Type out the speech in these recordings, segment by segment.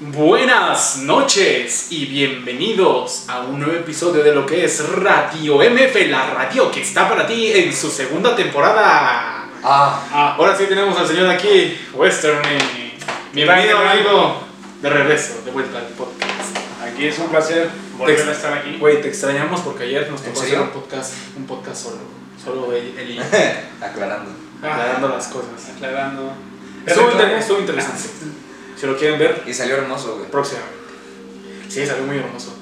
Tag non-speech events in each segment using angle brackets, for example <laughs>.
Buenas noches y bienvenidos a un nuevo episodio de lo que es Radio MF, la radio que está para ti en su segunda temporada. Ah, Ahora sí tenemos al señor aquí, Western. Bienvenido, amigo. De regreso, de vuelta al podcast. Aquí es un placer volver a estar aquí. Güey, te extrañamos porque ayer nos ¿En tocó hacer un podcast, un podcast solo. Solo él, él y yo, <laughs> aclarando. aclarando las cosas. Aclarando. Estuvo, inter- estuvo interesante. Si lo quieren ver, Y salió hermoso, güey. próximamente. Sí, salió muy hermoso.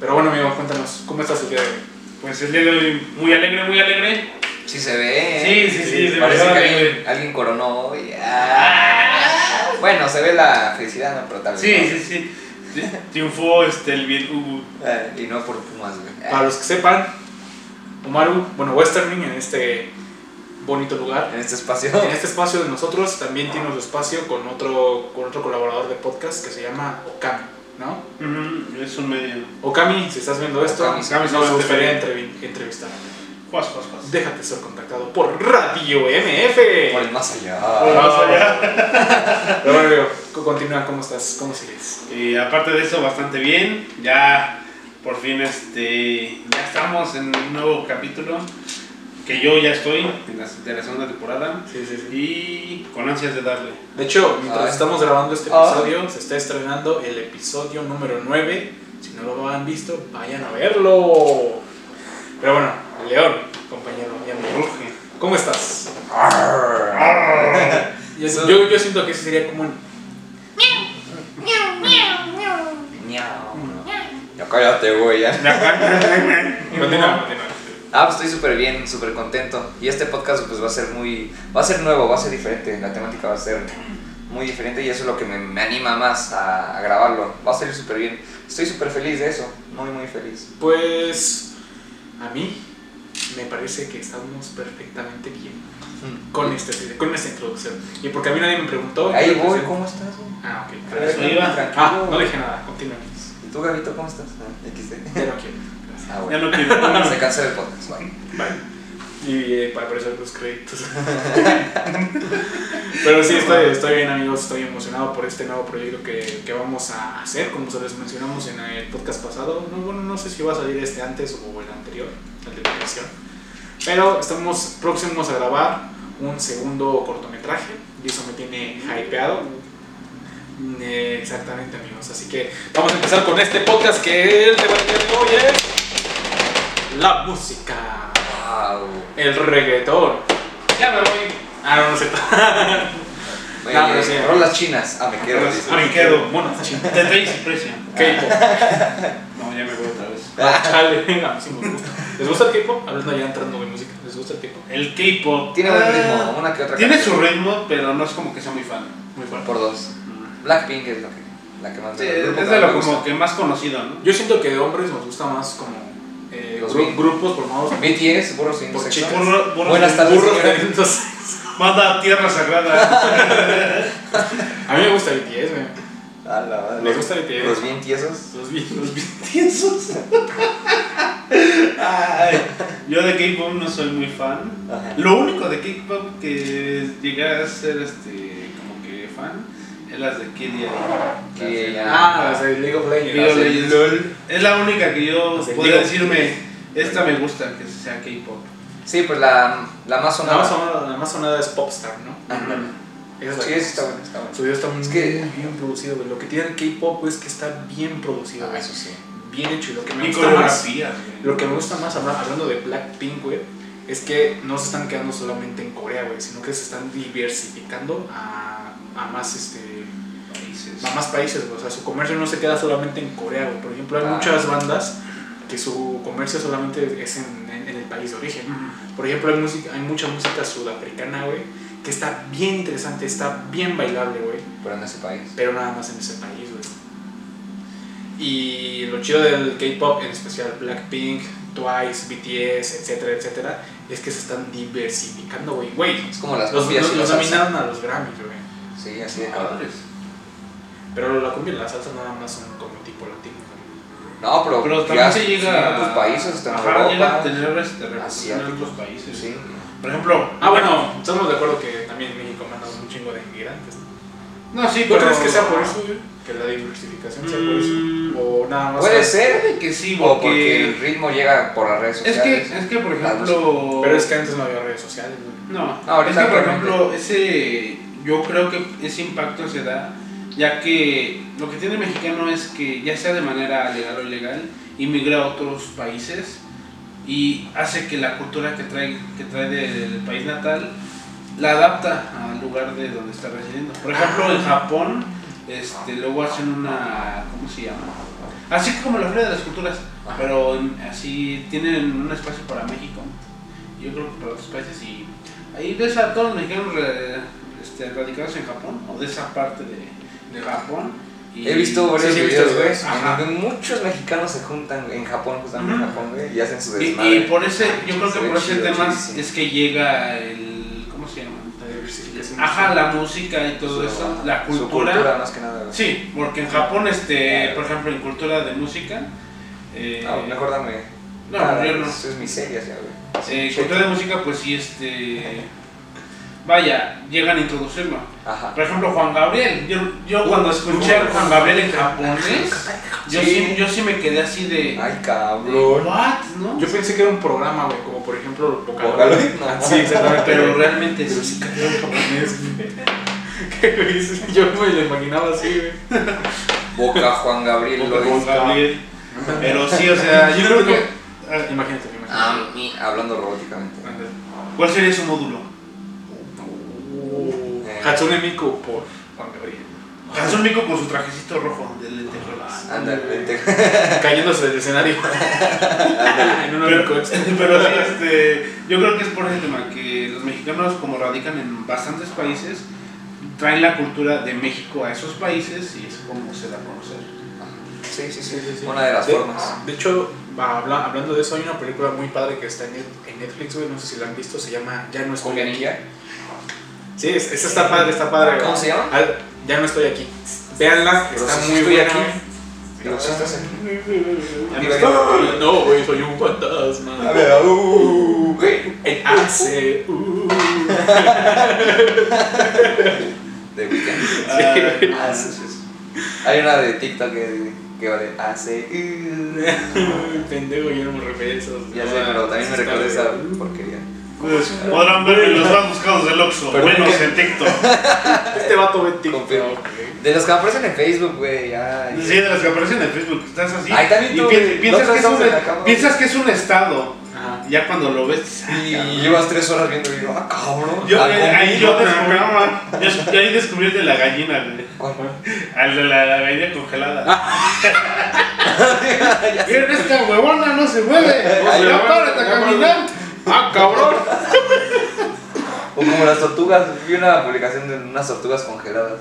Pero bueno, amigo, cuéntanos, ¿cómo estás el día de hoy? Pues el día de hoy muy alegre, muy alegre. Sí se ve, Sí, ¿eh? sí, sí, sí, de Parece que alguien, alguien coronó hoy. Ah. Bueno, se ve la felicidad, ¿no? Pero tal vez Sí, no. sí, sí. Tri- Triunfó este, el bien. Ah, Y no por Pumas, güey. Para los que sepan, Omaru, bueno, Westerning en este bonito lugar. En este espacio. En este espacio de nosotros también tiene su espacio con otro, con otro colaborador de podcast que se llama Okami, ¿no? Es un medio. Okami, si estás viendo esto, Okami, Okami, nos sí, gustaría entrevistar. Juas, juas, juas. Déjate ser contactado por Radio MF. Por el más allá. Por más allá. <laughs> Pero bueno, continúa, ¿cómo estás? ¿Cómo sigues? Y aparte de eso, bastante bien. Ya por fin este, ya estamos en un nuevo capítulo. Que yo ya estoy en la, de la segunda temporada. Sí, sí, sí. Y con ansias de darle. De hecho, mientras Ay. estamos grabando este Ay. episodio, se está estrenando el episodio número 9. Si no lo han visto, vayan a verlo. Pero bueno, León, compañero y amigo. ¿cómo estás? Arr. Yo, yo, yo siento que ese sería como un... Ya cállate, güey. ya. Continúa, continúa. Ah, pues estoy súper bien, súper contento. Y este podcast pues va a ser muy... Va a ser nuevo, va a ser diferente. La temática va a ser muy diferente y eso es lo que me, me anima más a, a grabarlo. Va a salir súper bien. Estoy súper feliz de eso. Muy, muy feliz. Pues a mí me parece que estamos perfectamente bien con, este, con esta introducción. Y porque a mí nadie me preguntó... Ahí voy, ¿cómo estás? güey? Ah, ok. Para eso iba. Tranquilo. Ah, no dije nada, continuemos. ¿Y tú, Gabito, cómo estás? Ah, XD. Ya no quiero. Ah, Ya no quiero. <laughs> Se cancela el podcast, bye. Vale. Y eh, para aparecer los créditos. <laughs> Pero sí, estoy, estoy bien, amigos. Estoy emocionado por este nuevo proyecto que, que vamos a hacer. Como se les mencionamos en el podcast pasado. No, bueno, no sé si va a salir este antes o el anterior, el de vacación. Pero estamos próximos a grabar un segundo cortometraje. Y eso me tiene hypeado. Eh, Exactamente, amigos. Así que vamos a empezar con este podcast que el de hoy es la música. Wow. El reggaetón. Ya me voy. Ah, no, no. Oye, <laughs> No, pero sí. rolas chinas. Ah, me quedo. Ah, me quedo. Monas chinas. De Tracy Precio. K-pop. No, ya me voy otra vez. <laughs> Ah, Chale, a mí sí me gusta. ¿Les gusta el K-pop? Hablando ya entrando en música. ¿Les gusta el K-pop? El K-pop. Tiene buen ah, ritmo, una que otra Tiene canción. su ritmo, pero no es como que sea muy fan. Muy fuerte. Por dos. Blackpink es lo que, la que más Sí, es de lo como que más conocido, ¿no? Yo siento que de hombres nos gusta más como eh, Los gru- grupos formados BTS, burros sin Por sexo. chicas. Burro- burros Buenas de- tardes, burros entonces, Manda a Tierra Sagrada. <laughs> A mí me gusta BTS, güey. A la. ¿Les gusta BTS? Los bien tiesos. Los vi. Los <laughs> tiesos. Ay, yo de K-pop no soy muy fan. Ajá. Lo único de K-pop que llegué a ser este, como que fan es las de Kid Ah, las de League of Legends. League of Las de Legends. LOL. Es la única que yo podría decirme, esta me gusta que sea K-pop. Sí, pues la, la más La sonada. más sonada, la más sonada es Popstar, ¿no? Esa es la Sí, está bueno, está bueno. Su video está muy Es que- bien producido, güey. Lo que tiene el K-pop es que está bien producido, Ah, güey. eso sí. Bien hecho. Y lo que me Y gusta más, güey. lo que me gusta más habla- hablando de Blackpink, güey, es que no se están quedando solamente en Corea, güey, sino que se están diversificando a, a más este. A más países, güey. O sea, su comercio no se queda solamente en Corea, güey. Por ejemplo, hay Ah. muchas bandas que su comercio solamente es en, en- en el país de origen. Ujú. Por ejemplo, hay, música, hay mucha música sudafricana, güey, que está bien interesante, está bien bailable, güey. Pero en ese país. pero nada más en ese país, güey. Y lo chido del K-pop, en especial Blackpink, Twice, BTS, etcétera, etcétera, es que se están diversificando, güey. Güey, Es como las los, los, los nominaron a los Grammys, güey. Sí, así de Ah, cabrón. pues. Pero la cumbia y la salsa nada más son como tipo latino. No, pero, Pero ya también se sí, llega en otros países, hasta en Ajá, llega a Europa. tener este, en otros países. Sí. Por ejemplo, Ah, bueno, estamos de acuerdo que también en México mandamos un chingo de inmigrantes. ¿no? sí, ¿Tú pero crees que sea por eso, güey? Que la diversificación sea por eso. Mm. O nada más. Puede es- ser. Puede que sí, O porque porque... el ritmo llega por las redes Es sociales. que, es que, por ejemplo... Pero es que antes no había redes sociales, güey. No, No, ahorita es que por ejemplo, ese, yo creo que ese impacto se da ya que lo que tiene el mexicano es que ya sea de manera legal o ilegal, inmigra a otros países y hace que la cultura que trae, que trae del país natal la adapta al lugar de donde está residiendo. Por ejemplo, en Japón, este, luego hacen una, ¿cómo se llama? Así como la Feria de las Culturas, pero así tienen un espacio para México, yo creo que para otros países, y ahí ves a todos los mexicanos re- este, radicados en Japón, o de esa parte de, de Japón. y- He visto varios Sí, videos, visto güey, donde muchos mexicanos se juntan en Japón, justamente en. Japón, güey, y hacen su desmadre. y por ese, yo creo que por ese chido, tema es que llega el, ¿cómo se llama? Ajá, la música y todo Su- eso, la Su cultura. cultura, más que nada, güey. Sí, porque en Japón, este, por ejemplo, en cultura de música, eh, Ah, mejor dame. No, Ah, yo no. Eso es miseria, ya, güey. eh, Sí, cultura de música, pues sí, este, vaya, llegan a introducirlo. Ajá. Por ejemplo, Juan Gabriel, yo, yo cuando escuché a Juan Gabriel en japonés, yo Sí. sí, yo sí me quedé así de, Ay, cabrón. what, ¿no? Yo pensé que era un programa, güey, como por ejemplo Vocaloid. No. Ah, Sí, exactamente. pero realmente Pero sí. cantaba en japonés, <laughs> Yo me lo imaginaba así, güey. Boca Juan Gabriel Juan Lois. Gabriel. Pero sí, o sea, yo creo que. ah, Imagínate, imagínate. Ah, hablando robóticamente. ¿Cuál sería su módulo? Uh. Hatsune Miku por Juan Gabriel. Hansel Mico con su trajecito rojo de lentejuelas. Ándale, vente. Cayéndose del escenario. <laughs> en un Pero, <laughs> pero sí, este, yo creo que es por ese tema que los mexicanos, como radican en bastantes países, traen la cultura de México a esos países y es como se da a conocer. Sí, sí, sí. Sí, sí. Una de las De- formas. De hecho, habla- hablando de eso, hay una película muy padre que está en Net- en Netflix, güey. No sé si la han visto. Se llama Ya no estoy Cumbia aquí. Sí, es- esa está padre, está padre. ¿Cómo se llama? Ah, Ya no estoy aquí. Véanla, Pero está si muy estoy buena. aquí. Digo, sí estás aquí. Ya no No, güey, soy un fantasma. A ver, uh, güey. En AC. Uh. <laughs> De Weekend. Ay, Ah, sí, sí, sí. Hay una de TikTok que, que va de hace. uh. <laughs> Pendejo, yo no me refiero a eso. Ya sé, pero también me recuerda esa porquería. Pues, podrán verme en los más buscados del Oxxo, Pero menos que- en TikTok. <laughs> Este vato ve TikTok. De los que aparecen en Facebook, güey, ya. Sí, de las que aparecen en Facebook, estás así. Ay, también y tú, pi- güey. piensas, que es un, piensas que es estado. Ajá. Ya cuando lo ves, ah, Y llevas tres horas viendo y digo, ah, cabrón. Yo, Ah, eh, ahí yo descubrí, yo, yo ahí descubrí el de la gallina, güey. ¿Cuál? Al de la gallina congelada. <laughs> Sé. Miren, esta huevona no se mueve. Ya párate a ya, caminar. Ah, cabrón. O como las tortugas, vi una publicación de unas tortugas congeladas.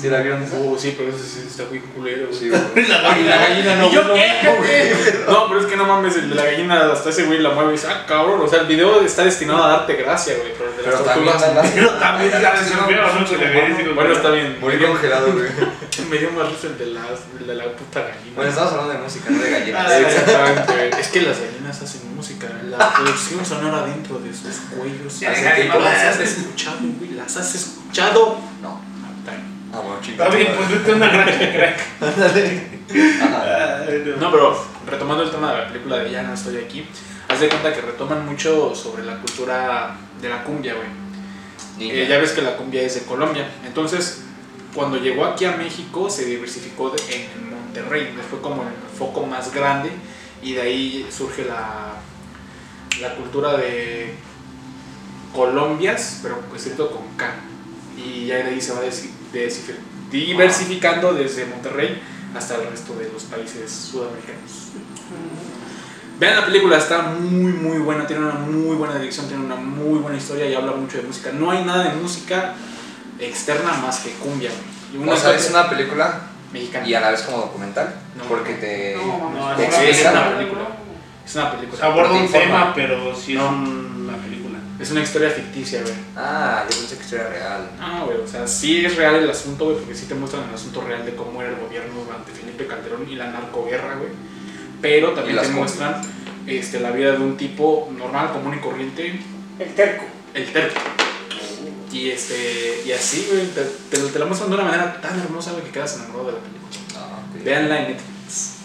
¿Sí la vieron esa? Uh, sí, pero eso sí está muy culero, güey. Sí, güey. <laughs> La la gallina no, Y yo, no, ¿qué? no, güey. No, pero es que no mames, el de la gallina hasta ese güey la mueve y dice, ah, cabrón. O sea, el video está destinado a darte gracia, güey. Pero el de las <laughs> Pero también tortugas. las- Pero también supieron mucho de. Bueno, está bien. Morir congelado, güey. <laughs> Me dio más risa el de, las, el de la puta gallina. Bueno, estamos hablando de música, no de gallinas. Ah, Exactamente, güey. Es que las gallinas hacen música. La producción sonora dentro de sus cuellos. Hace que las has escuchado, güey. Las has escuchado. No. Ah, está bien. Bueno, chingada. Está bien, pues vete a una granja crack. <laughs> Ay, No, pero retomando el tema de la película de Ya no estoy aquí, haz de cuenta que retoman mucho sobre la cultura de la cumbia, güey. Eh, ya ves que la cumbia es de Colombia. Entonces, cuando llegó aquí a México, se diversificó de- en Monterrey. Fue como el foco más grande y de ahí surge la, la cultura de Colombias, pero escrito con K. Y ya de ahí se va desi- desi- diversificando desde Monterrey hasta el resto de los países sudamericanos. Vean la película, está muy muy buena, tiene una muy buena dirección, tiene una muy buena historia y habla mucho de música. No hay nada de música externa más que cumbia. Y una O sea, es una película mexicana. y a la vez como documental. No. Porque te. No, te no, Sí, es una película. Es una película. Aborda Pero un tema, pero sí es No. Es una historia ficticia, güey. Ah, yo pensé que esto era real. Ah, güey, o sea, sí es real el asunto, güey, porque sí te muestran el asunto real de cómo era el gobierno durante Felipe Calderón y la narcoguerra, güey. Pero también te muestran este, la vida de un tipo normal, común y corriente, El terco. el terco. Y, este, y así, güey, te, te, te la muestran de una manera tan hermosa, güey, que quedas enamorado de la película. Ah, ok. Veanla en Netflix.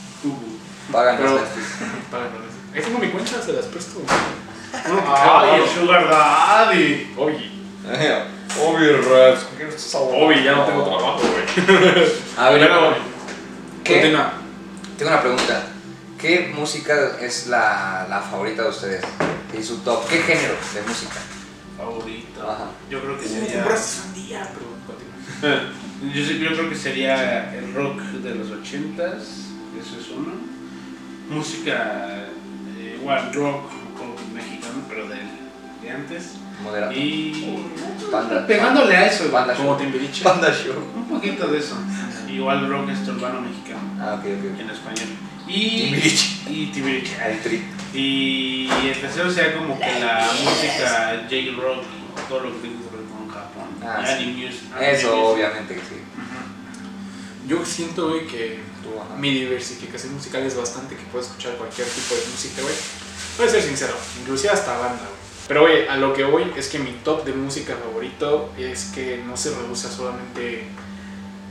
Páganos Pero- Netflix. <laughs> Páganos. Ahí tengo mi cuenta, se las presto. Ay, el Sugar Daddy. Oye, Obi Raps, ¿con quién estás hablando? Obi, ya no tengo trabajo, güey. A ver, Pero, ¿qué? Continúa. Tengo una pregunta. ¿Qué música es la, la favorita de ustedes? Y su top. ¿Qué género de música? Favorito. Ajá. Yo creo que sería. compraste sandía, pero continúa. <laughs> Yo, yo creo que sería el rock de los ochentas, eso es uno. Música, eh, igual rock, rock pero de, de antes. Moderato. Y Panda. pegándole a eso, Panda Como Show. Timbiriche. Panda Show. un poquito de eso. Igual rock este urbano mexicano, Ah, ok, ok. en español. Y Timbiriche. Y Timbiriche. El trip. Y el tercero sería como que la música J-Rock, todo lo que tiene que ver con Japón. Ah, Y sí. anime music- anime Eso, music. obviamente que sí. Yo siento, güey, que Tú, ajá. mi diversificación musical es bastante, que puedo escuchar cualquier tipo de música, güey. Voy a ser sincero, inclusive hasta banda, güey. Pero, güey, a lo que voy es que mi top de música favorito es que no se reduce a solamente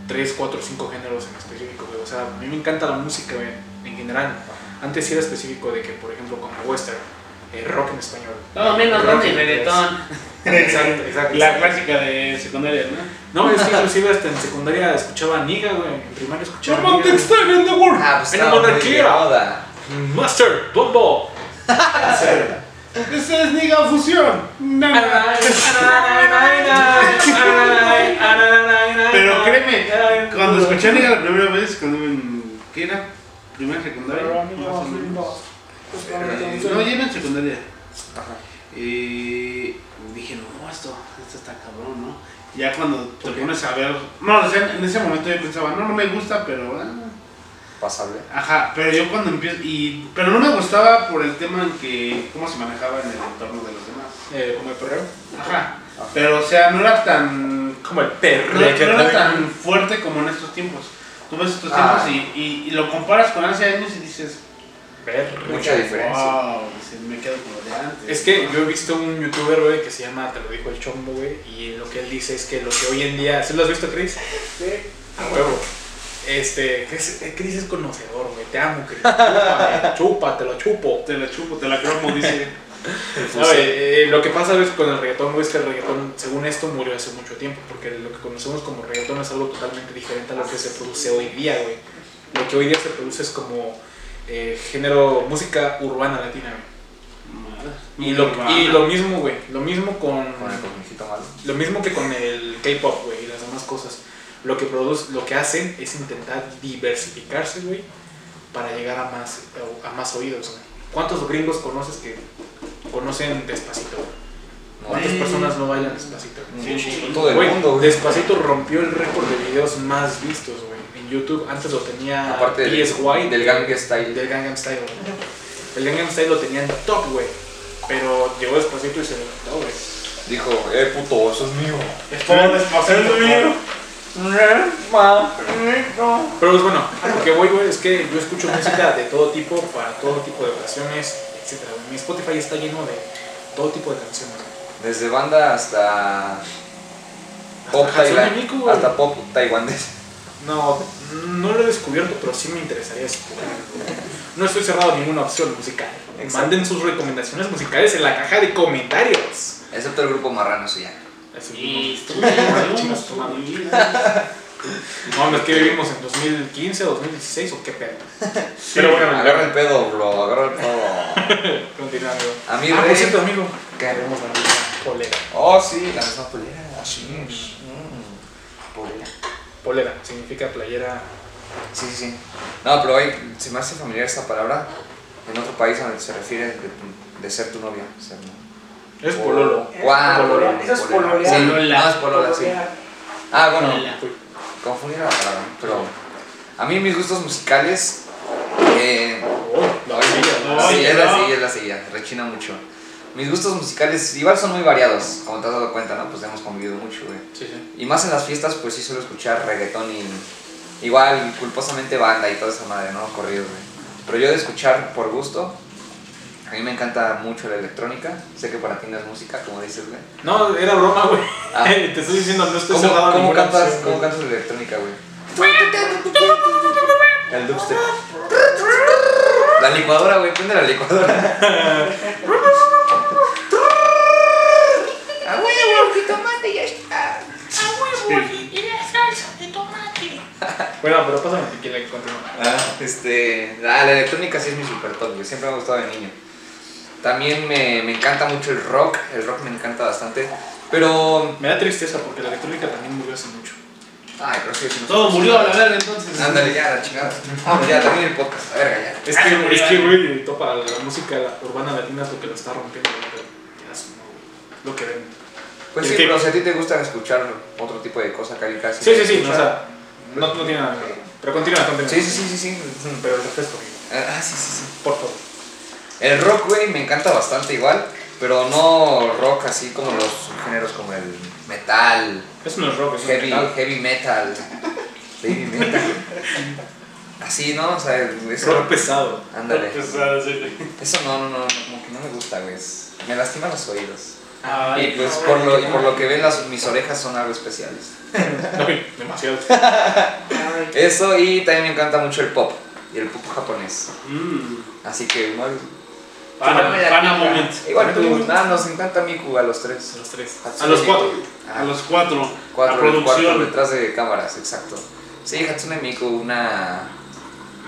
3, 4, 5 géneros en específico, güey. O sea, a mí me encanta la música, güey, en general. Antes sí era específico de que, por ejemplo, como western, eh, rock en español. No, menos rock y reggaetón. <laughs> Exacto, exacto. La clásica de secundaria, ¿no? No, es que inclusive hasta en secundaria escuchaba Niga, güey. En primaria escuchaba Niga. in the world. Ah, pues En la monarquía. Master, Dumbo. Esa es Niga Fusión. Pero créeme, cuando escuché a Niga la primera vez, cuando en. ¿Qué era? Primera secundaria. menos. Eh, No, ya en secundaria. Y dije, no, esto, esto está cabrón, ¿no? Ya cuando te pones a ver. No, en ese momento yo pensaba, no, no me gusta, pero. ah, Pasable. Ajá, pero yo cuando empiezo. Y, pero no me gustaba por el tema en que. cómo se manejaba en el entorno de los demás. Eh, como el perreo. Ajá. Pero, o sea, no era tan. Como el No, perreo. no era tan fuerte como en estos tiempos. Tú ves estos Ah. tiempos y, y, y lo comparas con hace años y dices, Mucha diferencia. wow, me quedo con lo de antes. Es que yo he visto un youtuber, güey, que se llama, te lo dijo el chombo, güey, y lo que él dice es que lo que hoy en día, ¿sí lo has visto, Chris? Sí. A huevo. Este, Chris, Chris es conocedor, güey, te amo, Chris. Chúpame, <laughs> chupa, te lo chupo. Te la chupo, te la cromo, dice. <laughs> Eh, lo que pasa ¿ves? con el reggaetón, güey, es que el reggaetón, según esto, murió hace mucho tiempo, porque lo que conocemos como reggaetón es algo totalmente diferente a lo que se produce hoy día, güey. Lo que hoy día se produce es como eh, género, música urbana latina, güey. Y lo, y lo mismo, güey, lo mismo con... Con el malo. Lo mismo que con el K-pop, güey, y las demás cosas. Lo que produce, lo que hacen es intentar diversificarse, güey, para llegar a más, a más oídos, güey. ¿Cuántos gringos conoces que conocen Despacito? ¿Cuántas personas no bailan Despacito? Sí, sí. Todo el mundo. güey. Despacito rompió el récord de videos más vistos, güey, en YouTube. Antes lo tenía Aparte del, PSY. del Gangnam Style. Del Gangnam Style, güey. El Gangnam Style lo tenía en top, güey. Pero llegó Despacito y se levantó, güey. Dijo, eh, puto, eso es mío. Es todo Despacito, güey. Pero pues bueno, a lo que voy, güey, es que yo escucho música de todo tipo, para todo tipo de ocasiones, etc. Mi Spotify está lleno de todo tipo de canciones. Desde banda hasta pop tailandés. Hasta taiwanés. No, no lo he descubierto, pero sí me interesaría descubrir. No estoy cerrado a ninguna opción musical. Exacto. Manden sus recomendaciones musicales en la caja de comentarios. Excepto el grupo marrano, sí ya. Y. <laughs> No, es que vivimos en 2015 o 2016 o qué pedo. Pero bueno, Agarra el pedo, bro, agarra el pedo. <laughs> continúa, amigo. A mí, ah, rey- por cierto, amigo. Queremos la misma polera. Oh, sí, la misma polera. Así es. Mm, polera. Polera significa playera. Sí, sí, sí. No, pero hay, se me hace familiar esta palabra en otro país donde se refiere de, de ser tu novia. Ser, Es pololo. Guau, Pololo. Eso es pololear. Sí, Polola. no es polola, sí. Ah, bueno, Polola. confundí la palabra, pero a mí mis gustos musicales, eh, Oh, la silla. sí, es la no. silla, es la silla, rechina mucho. Mis gustos musicales igual son muy variados, como te has dado cuenta, ¿no? Pues hemos convivido mucho, güey. Sí, sí. Y más en las fiestas, pues sí suelo escuchar reggaetón y igual culposamente banda y toda esa madre, ¿no? Corridos, güey. Pero yo de escuchar por gusto, A mí me encanta mucho la electrónica. Sé que para ti no es música, como dices, güey. No, era broma, güey. Ah. <laughs> Te estoy diciendo, no estoy ¿Cómo, cerrado a cómo cantas, opción, ¿Cómo güey. cantas la electrónica, güey? El dubstep. La licuadora, güey, prende la licuadora. A huevo, jitomate ya está. Bueno, pero pásame el tequila que continúa. Ah, este. ah, la electrónica sí es mi super top, güey. Siempre me ha gustado de niño. También me, me encanta mucho el rock. El rock me encanta bastante. Pero. Me da tristeza porque la electrónica también murió hace mucho. Ay, pero sí, sí, no. Todo murió a la verga entonces. Ándale, ya, la chingada. Vamos, ya, termina el podcast. A ver, ya. Es Ah, que, es que, eh. güey, topa la música urbana latina es lo que lo está rompiendo. Pero ya es lo que ven. Pues Es sí, que- pero si a ti te gusta escuchar otro tipo de cosas, casi casi. Sí, sí, sí, o sea, no, no tiene nada que ver. Pero continúa, continúa. Sí, sí, sí, sí, sí. Pero el refresco, Ah, sí, sí, sí. por favor. El rock, güey, me encanta bastante igual, pero no rock así como los géneros como el metal, Eso no es rock, es un heavy, metal. heavy metal, baby metal. Así, ¿no? O sea, eso, Rock pesado. ándale. Pesado, sí. Eso no, no, no, como que no me gusta, güey. Me lastima los oídos. Ay, Y pues por lo, y por lo que ven las, mis orejas son algo especiales. <laughs> Demasiado. Eso y también me encanta mucho el pop y el pop japonés. Mm. Así que igual. Pana, pana moment. Igual tú, nada, nos encanta Miku a los tres. A los tres. Hatsune A los Miku. cuatro. A los cuatro. Cuatro, la producción. detrás de cámaras, exacto. Sí, Hatsune Miku, una,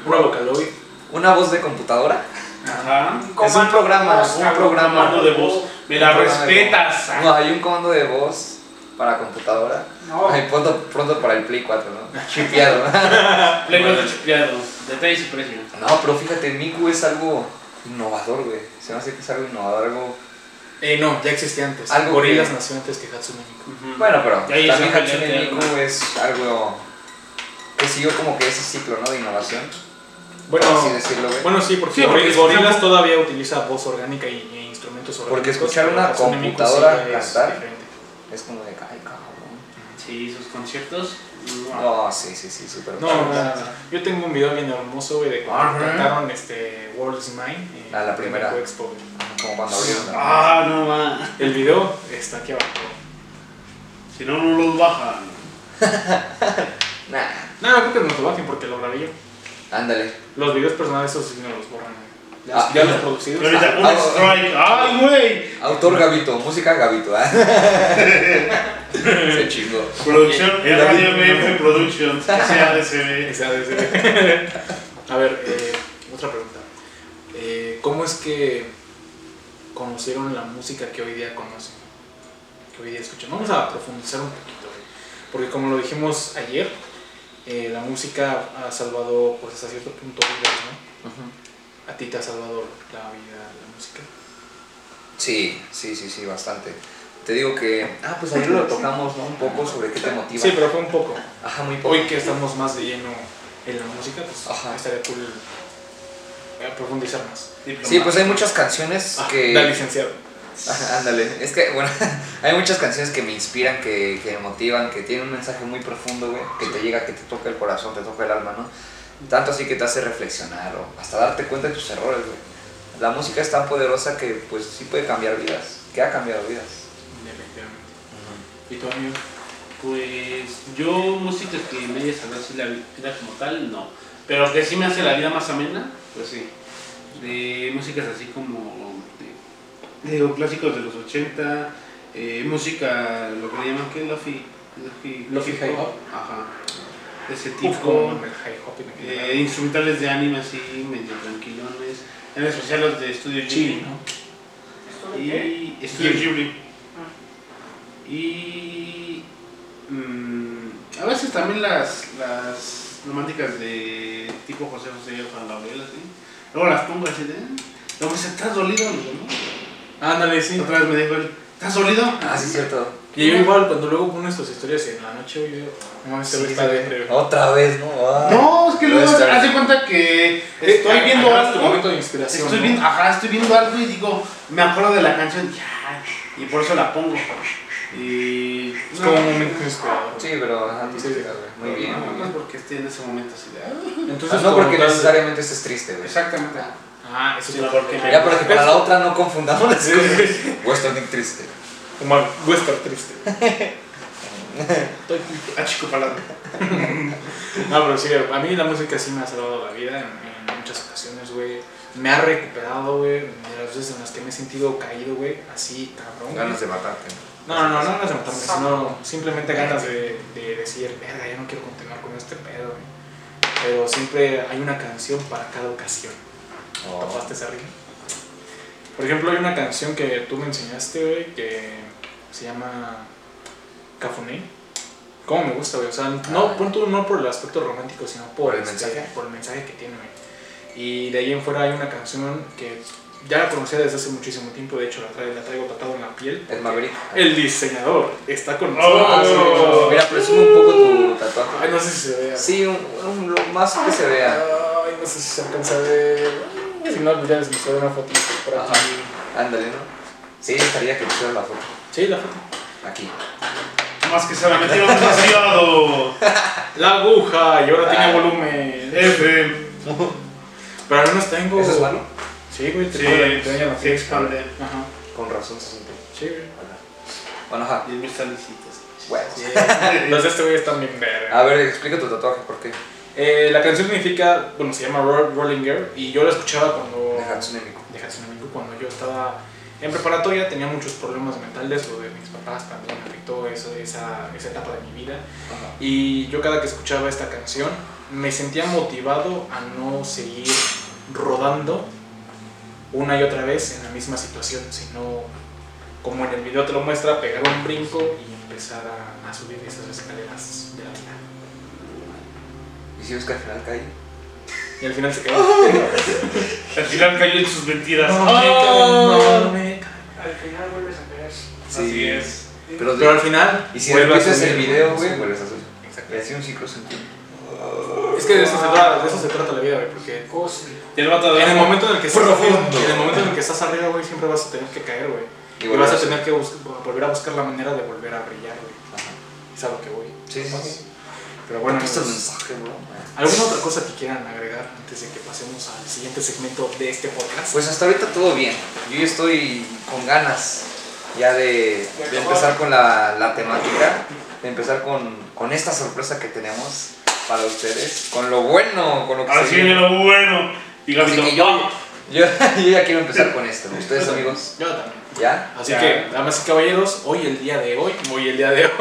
Una Vocaloid. una voz de computadora. Ajá. Es un programa, un programa. Comando de voz. Me la respetas. No, hay un comando de voz para computadora. Ay, pronto, pronto para el Play 4, ¿no? Chipeado. <laughs> <laughs> Play de chipeado. Detalles y precio. no, pero fíjate, Miku es algo innovador, güey. Se me hace que es algo innovador, algo. Eh, no, ya existía antes. Algo Gorilas que- nació antes que Hatsune Miku. Bueno, pero también es un Hatsune Miku es algo que siguió como que ese ciclo, ¿no? De innovación. Bueno, por así decirlo, güey. bueno, sí, porque, Sí, porque es Gorilas todavía utiliza voz orgánica y, e instrumentos orgánicos. Porque escuchar una computadora es cantar. diferente. Es como de, ay, cabrón. Sí, sus conciertos. No, sí, sí, sí, súper No, no, no. yo tengo un video bien hermoso, güey, de cuando cantaron este World's Mine. en Ah, la primera. Expo, güey. Como cuando abrieron. Ah, no ma. El video está aquí abajo. Si no, no los bajan. <laughs> Nah, No, no creo que nos lo bajen porque lo grabé yo. ándale. Los videos personales, esos sí no los borran. Ah. ya los producidos. Y ahorita, un Ah, strike. ¡Ay, güey! Autor Gavito, música Gavito, ¿ah? <laughs> Se chingó. Producción, El Radio BF Productions. <laughs> SADCB. Ser. A ver, eh, otra pregunta. Eh, ¿Cómo es que conocieron la música que hoy día conocen? Que hoy día escuchan. Vamos a profundizar un poquito. Porque como lo dijimos ayer, eh, la música ha salvado pues hasta cierto punto vidas, ¿no? A ti te ha salvado la vida la música. Sí, sí, sí, sí, bastante. Te digo que. Ah, pues ayer lo tocamos, ¿no? Un poco sobre qué te motiva. Sí, pero fue un poco. Ajá, muy poco. Hoy que estamos más de lleno en la música, pues Ajá. estaría cool eh, profundizar más. Sí, pues hay muchas canciones Ah, que. Da licenciado. Ajá, ándale. Es que, bueno, <laughs> hay muchas canciones que me inspiran, que, que me motivan, que tienen un mensaje muy profundo, güey, que te llega, que te toca el corazón, te toca el alma, ¿no? Tanto así que te hace reflexionar o hasta darte cuenta de tus errores, güey. La música es tan poderosa que, pues, sí puede cambiar vidas, que ha cambiado vidas. Definitivamente. ¿Y tu amigo? Pues yo música que me haya salvado así la vida como tal, no. Pero que sí me hace la vida más amena, pues sí. De músicas así como, de- digo, clásicos de los 80, eh, música, lo que le llaman, ¿qué? Lofi. Lofi, Lofi hip hop. Ajá. De ese Uf, tipo. me eh, instrumentales de anime así, medio tranquilones. En especial los de Studio Chill, Ghibli. ¿no? Y Studio Ghibli. Ghibli. Y mm, a veces también las, las románticas de tipo José José o Juan Gabriel, así. Luego las pongo así de. Luego me dice, ¿estás dolido? ¿no? Ándale, sí. Otra vez me dijo él, ¿estás dolido? Ah, sí, cierto. Y yo igual, cuando luego pones tus historias en la noche, oye, no, este Sí, güey está sí. depre, güey. Otra vez, ¿no? Ah. No, es que luego haz de cuenta que estoy Eh, viendo tu algo. momento de inspiración. Estoy ¿no? viendo, ajá, estoy viendo algo y digo, me acuerdo de la canción ya, y por eso la pongo. Y Es como un momento inspirador. Sí, pero ajá, Sí. Muy bien, No, muy no es bien. porque esté en ese momento así de. ah. Entonces, Ah, no porque necesariamente estés triste, güey. Exactamente. Ah, Ah, eso Sí, es porque Ya, para que para la otra no confundamos las cosas. sí. Western Dick triste. Como western triste. <laughs> Estoy chico palabra. <laughs> No, pero sí, a mí la música sí me ha salvado la vida en, en muchas ocasiones, güey. Me ha recuperado, güey, de las veces en las que me he sentido caído, güey, así, cabrón. Ganas de matarte. No, no, no, no ganas de matarme, sino simplemente ganas de, de decir, verga, ya no quiero continuar con este pedo, güey. Pero siempre hay una canción para cada ocasión. Oh. ¿Topaste esa? Por ejemplo, hay una canción que tú me enseñaste, güey, que se llama Cafuné. ¿Cómo me gusta, güey? O sea, no, Ah. pon tú no por el aspecto romántico, sino por, Por el este, mensaje. Por el mensaje que tiene, güey. Y de ahí en fuera hay una canción que ya la conocía desde hace muchísimo tiempo, de hecho la, traigo, la traigo tatuado en la piel. El Maverick. El diseñador está con Oh. nosotros. Oh. Mira, presume un poco tu tatuaje. Ay, no sé si se vea. Sí, un, un- lo más que se vea. Ay, no sé si se alcanza a ver. Si no, ya les mostraré una fotito por aquí. Ándale, ¿no? Sí, estaría que pusieras la foto. Sí, la foto. Aquí. Más que se la metieron demasiado. La aguja, y ahora Ah. tiene volumen. F. Pero al menos tengo. ¿Eso es bueno? Sí, güey, te Sí, sí, piel. expande. Ajá. Con razón se siente. Sí, güey. Bueno, ajá. Y mis salicitas. Bueno. Los de este güey están bien verga. A ver, explica tu tatuaje, ¿por qué? Eh, la canción significa, bueno, se llama Ro- Rolling Girl y yo la escuchaba cuando... De Hatsune Miku. de Hatsune Miku, cuando yo estaba en preparatoria, tenía muchos problemas mentales, lo de mis papás también me afectó eso, esa, esa etapa de mi vida. Ajá. Y yo cada que escuchaba esta canción me sentía motivado a no seguir rodando una y otra vez en la misma situación, sino como en el video te lo muestra, pegar un brinco y empezar a, a subir esas escaleras de la vida. ¿Y si ves que al final cae? Y al final se quedó. Al final cayó en sus mentiras. No, ¡Ah! me no. Al final vuelves a caer. Así es. Pero, Pero al final. y si repites el video, güey, vuelves a subir. Exacto. Y así un ciclo sin fin. Es que de eso se trata, de eso se trata la vida, güey, porque Y el vato de en el momento en el que estás Profundo. arriba, en el momento en el que estás arriba, güey, siempre vas a tener que caer, güey. Y vas a tener que volver a buscar la manera de volver a brillar, güey. Ajá. Es a lo que voy. Sí, sí, sí. Pero bueno, Este es el mensaje, bro. ¿alguna otra cosa que quieran agregar antes de que pasemos al siguiente segmento de este podcast? Pues hasta ahorita todo bien. Yo ya estoy con ganas ya de, de empezar con la, la temática, de empezar con, con esta sorpresa que tenemos para ustedes, con lo bueno, con lo que Así viene. lo bueno. Y Así que yo, yo, <laughs> yo ya quiero empezar con esto. <laughs> ¿Ustedes amigos? Yo también. ¿Ya? Así Ya. que, damas y caballeros, hoy el día de hoy, hoy el día de hoy.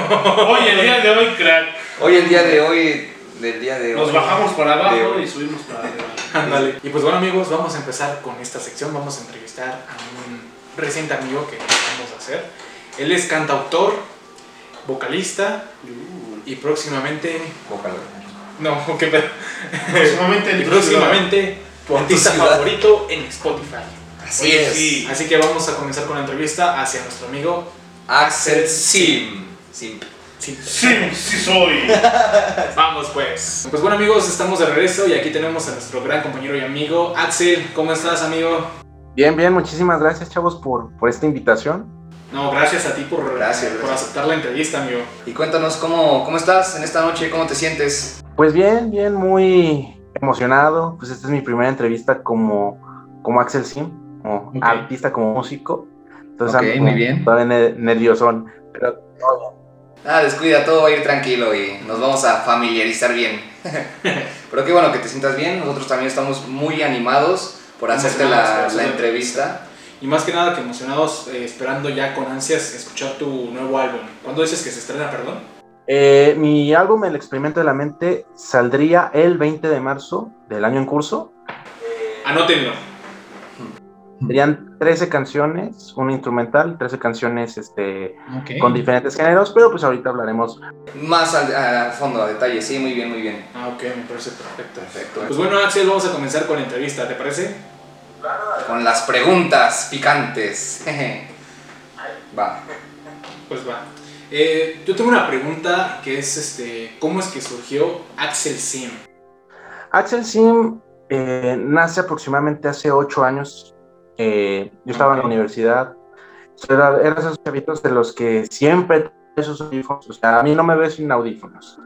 Oye, el día de hoy, crack. Hoy el día de hoy, del día de hoy. Nos bajamos para abajo hoy. y subimos para arriba. Ándale. Y pues bueno amigos, vamos a empezar con esta sección. Vamos a entrevistar a un reciente amigo que vamos a hacer. Él es cantautor, vocalista y próximamente... Bócalo. No, qué pedo. Próximamente en Y próximamente tu artista favorito en Spotify. Así Oye, es. sí. Así que vamos a comenzar con la entrevista hacia nuestro amigo Axel Sim. Sim. Sim. Sí, sí soy. <laughs> Vamos pues. Pues bueno amigos, estamos de regreso y aquí tenemos a nuestro gran compañero y amigo Axel. ¿Cómo estás amigo? Bien, bien, muchísimas gracias chavos por, por esta invitación. No, gracias a ti por, Gracias, por gracias. aceptar la entrevista amigo. Y cuéntanos cómo, cómo estás en esta noche, cómo te sientes. Pues bien, bien, muy emocionado. Pues esta es mi primera entrevista como, como Axel Sim, como artista, como músico. Entonces Ok, ando muy bien. Todavía ne- nerviosón. Pero todo bien. Ah, descuida, todo va a ir tranquilo y nos vamos a familiarizar bien. <laughs> Pero qué bueno que te sientas bien. Nosotros también estamos muy animados por hacerte la la entrevista. Y más que nada que emocionados, eh, esperando ya con ansias escuchar tu nuevo álbum. ¿Cuándo dices que se estrena, perdón? Eh, mi álbum El Experimento de la Mente saldría el 20 de marzo del año en curso. Anótenlo. Serían 13 canciones, un instrumental, 13 canciones este, con diferentes géneros, pero pues ahorita hablaremos Más al- a, fondo, a detalle. Sí, muy bien, muy bien. Ah, ok, me parece perfecto. Perfecto. Pues bueno, Axel, vamos a comenzar con la entrevista, ¿te parece? Con las preguntas picantes. <laughs> Va. Pues va. Eh, yo tengo una pregunta que es, este, ¿cómo es que surgió Axel Sim? Axel Sim eh, nace aproximadamente hace ocho años. Eh, yo estaba en la universidad. Era, era esos chavitos de los que siempre esos audífonos. O sea, a mí no me ves sin audífonos.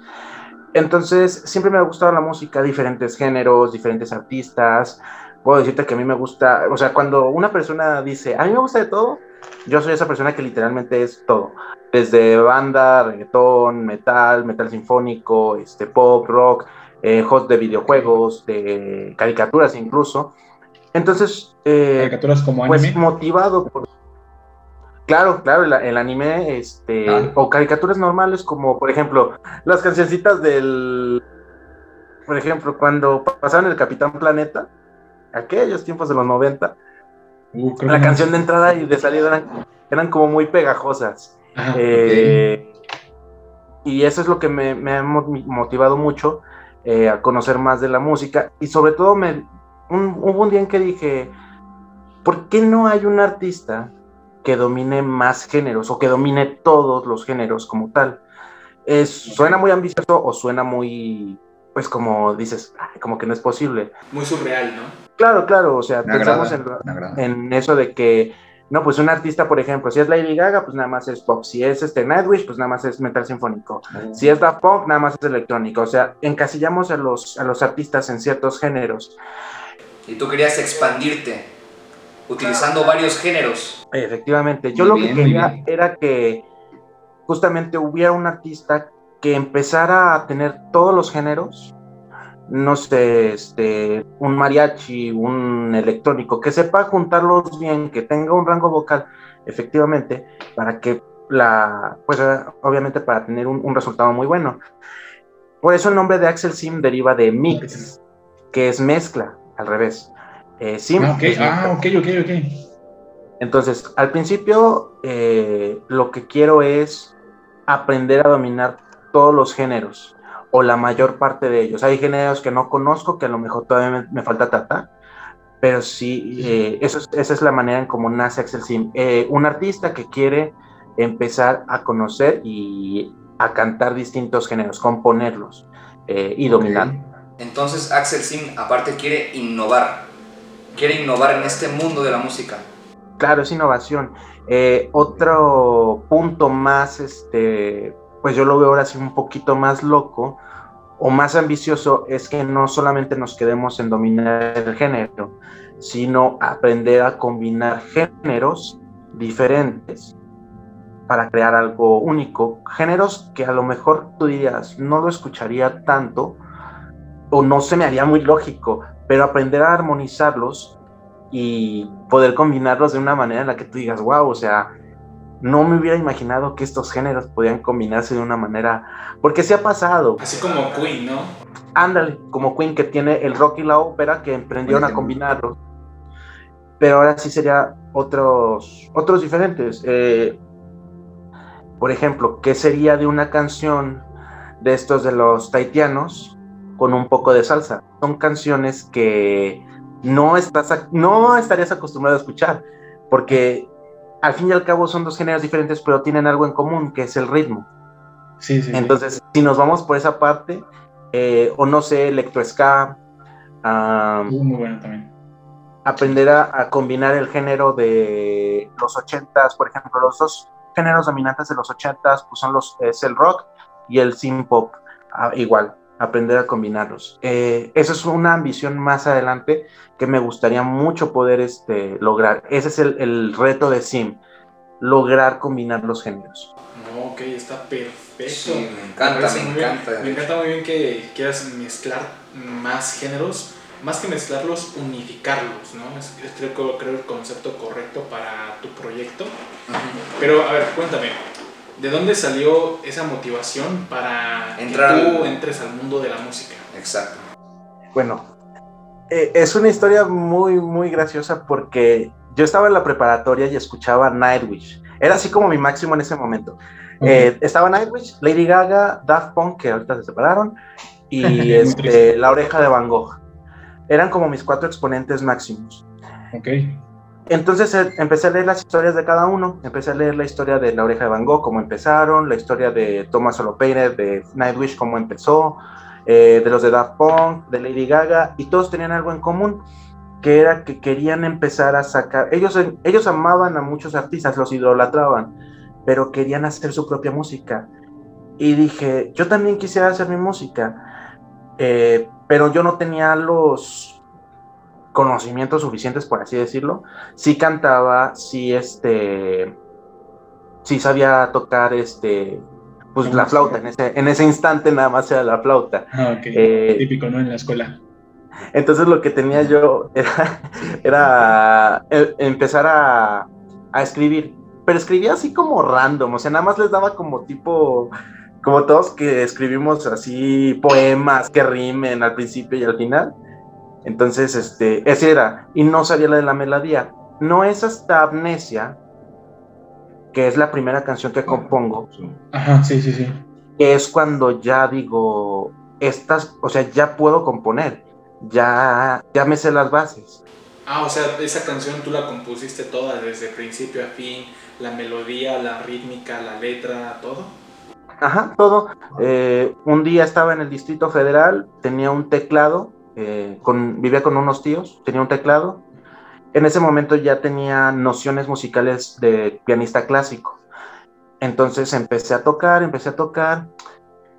Entonces, siempre me ha gustado la música, diferentes géneros, diferentes artistas. puedo decirte que a mí me gusta, o sea, cuando una persona dice, a mí me gusta de todo, yo soy esa persona que literalmente es todo. Desde banda, reggaetón, metal, metal sinfónico, este, pop, rock, eh, host de videojuegos, de caricaturas incluso. Entonces, eh, caricaturas como pues, anime. Pues motivado por. Claro, claro, el, anime, este, o caricaturas normales como, por ejemplo, las cancioncitas del, por ejemplo, cuando pasaron el Capitán Planeta, aquellos tiempos de los 90, uh, la canción de entrada y de salida eran, como muy pegajosas. Eh, y eso es lo que me, ha motivado mucho eh, a conocer más de la música. Y sobre todo, me, hubo un día en que dije, ¿por qué no hay un artista que domine más géneros o que domine todos los géneros como tal? Es, suena muy ambicioso o suena muy pues como dices, como que no es posible. Muy surreal, ¿no? Claro, claro, o sea, pensamos en, eso de que, no, pues un artista, por ejemplo, si es Lady Gaga, pues nada más es pop, si es este Nightwish, pues nada más es metal sinfónico, mm. si es Daft Punk, nada más es electrónico, o sea, encasillamos a los, a los artistas en ciertos géneros. Y tú querías expandirte, utilizando varios géneros. Efectivamente, yo lo que quería era que justamente hubiera un artista que empezara a tener todos los géneros, no sé, este, un mariachi, un electrónico, que sepa juntarlos bien, que tenga un rango vocal, efectivamente, para que la, pues obviamente para tener un, resultado muy bueno. Por eso el nombre de Axel Sim deriva de mix, que es mezcla, al revés. Eh, Sim. Ah, ah, ok, ok, ok, Entonces, al principio, eh, lo que quiero es aprender a dominar todos los géneros o la mayor parte de ellos. Hay géneros que no conozco, que a lo mejor todavía me, falta tratar, pero sí, eh, eso esa es la manera en cómo nace Axel Sim. Eh, un artista que quiere empezar a conocer y a cantar distintos géneros, componerlos eh, y dominar. Entonces Axel Sim aparte quiere innovar, quiere innovar en este mundo de la música. Claro, es innovación. otro punto más este, pues yo lo veo ahora así un poquito más loco o más ambicioso es que no solamente nos quedemos en dominar el género, sino aprender a combinar géneros diferentes para crear algo único. Géneros que a lo mejor tú dirías, no lo escucharía tanto o no se me haría muy lógico, pero aprender a armonizarlos y poder combinarlos de una manera en la que tú digas, wow, o sea, no me hubiera imaginado que estos géneros podían combinarse de una manera, porque se ha pasado. Así como Queen, ¿no? Ándale, como Queen que tiene el rock y la ópera que emprendieron a combinarlos. Pero ahora sí sería otros, otros diferentes. Eh, por ejemplo, ¿qué sería de una canción de estos de los taitianos con un poco de salsa? Son canciones que no, estás, no estarías acostumbrado a escuchar, porque al fin y al cabo son dos géneros diferentes, pero tienen algo en común, que es el ritmo. Sí, sí. Entonces, si nos vamos por esa parte, eh, o no sé, electro ska, muy bueno también. Aprender a, combinar el género de los ochentas, por ejemplo, los dos géneros dominantes de los ochentas, pues son los, es el rock y el synth pop, ah, igual aprender a combinarlos. Eh, eso es una ambición más adelante que me gustaría mucho poder este, lograr. Ese es el, reto de Sim, lograr combinar los géneros. ok, está perfecto. Sí, me encanta, me, encanta. me encanta muy bien que quieras mezclar más géneros, más que mezclarlos, unificarlos, ¿no? Es, creo, creo el concepto correcto para tu proyecto. Pero, a ver, cuéntame, ¿De dónde salió esa motivación para Entrar que tú entres al mundo de la música? Exacto. Bueno, eh, es una historia muy, muy graciosa porque yo estaba en la preparatoria y escuchaba Nightwish. Era así como mi máximo en ese momento. Eh, estaba Nightwish, Lady Gaga, Daft Punk, que ahorita se separaron, y <laughs> este, La Oreja de Van Gogh. Eran como mis cuatro exponentes máximos. Ok. Entonces eh, empecé a leer las historias de cada uno, empecé a leer la historia de La Oreja de Van Gogh, cómo empezaron, la historia de Thomas Olopeire, de Nightwish, cómo empezó, eh, de los de Daft Punk, de Lady Gaga, y todos tenían algo en común, que era que querían empezar a sacar, ellos, ellos amaban a muchos artistas, los idolatraban, pero querían hacer su propia música. Y dije, yo también quisiera hacer mi música, eh, pero yo no tenía los conocimientos suficientes, por así decirlo. Sí cantaba, sí, este, sí sabía tocar, este, pues la flauta, en ese, en ese instante nada más era la flauta. Ah, eh, Típico, ¿no? En la escuela. Entonces lo que tenía yo era, era eh, empezar a, a escribir, pero escribía así como random, o sea, nada más les daba como tipo, como todos que escribimos así poemas que rimen al principio y al final. Entonces, este, ese era, y no sabía la de la melodía. No es hasta Amnesia, que es la primera canción que compongo. Ajá, sí, sí, sí. Que es cuando ya digo, estas, o sea, ya puedo componer, ya, ya me sé las bases. Ah, o sea, esa canción tú la compusiste toda, desde principio a fin, la melodía, la rítmica, la letra, todo. Ajá, todo. Eh, un día estaba en el Distrito Federal, tenía un teclado, eh, con, vivía con unos tíos, tenía un teclado. En ese momento ya tenía nociones musicales de pianista clásico. Entonces empecé a tocar, empecé a tocar,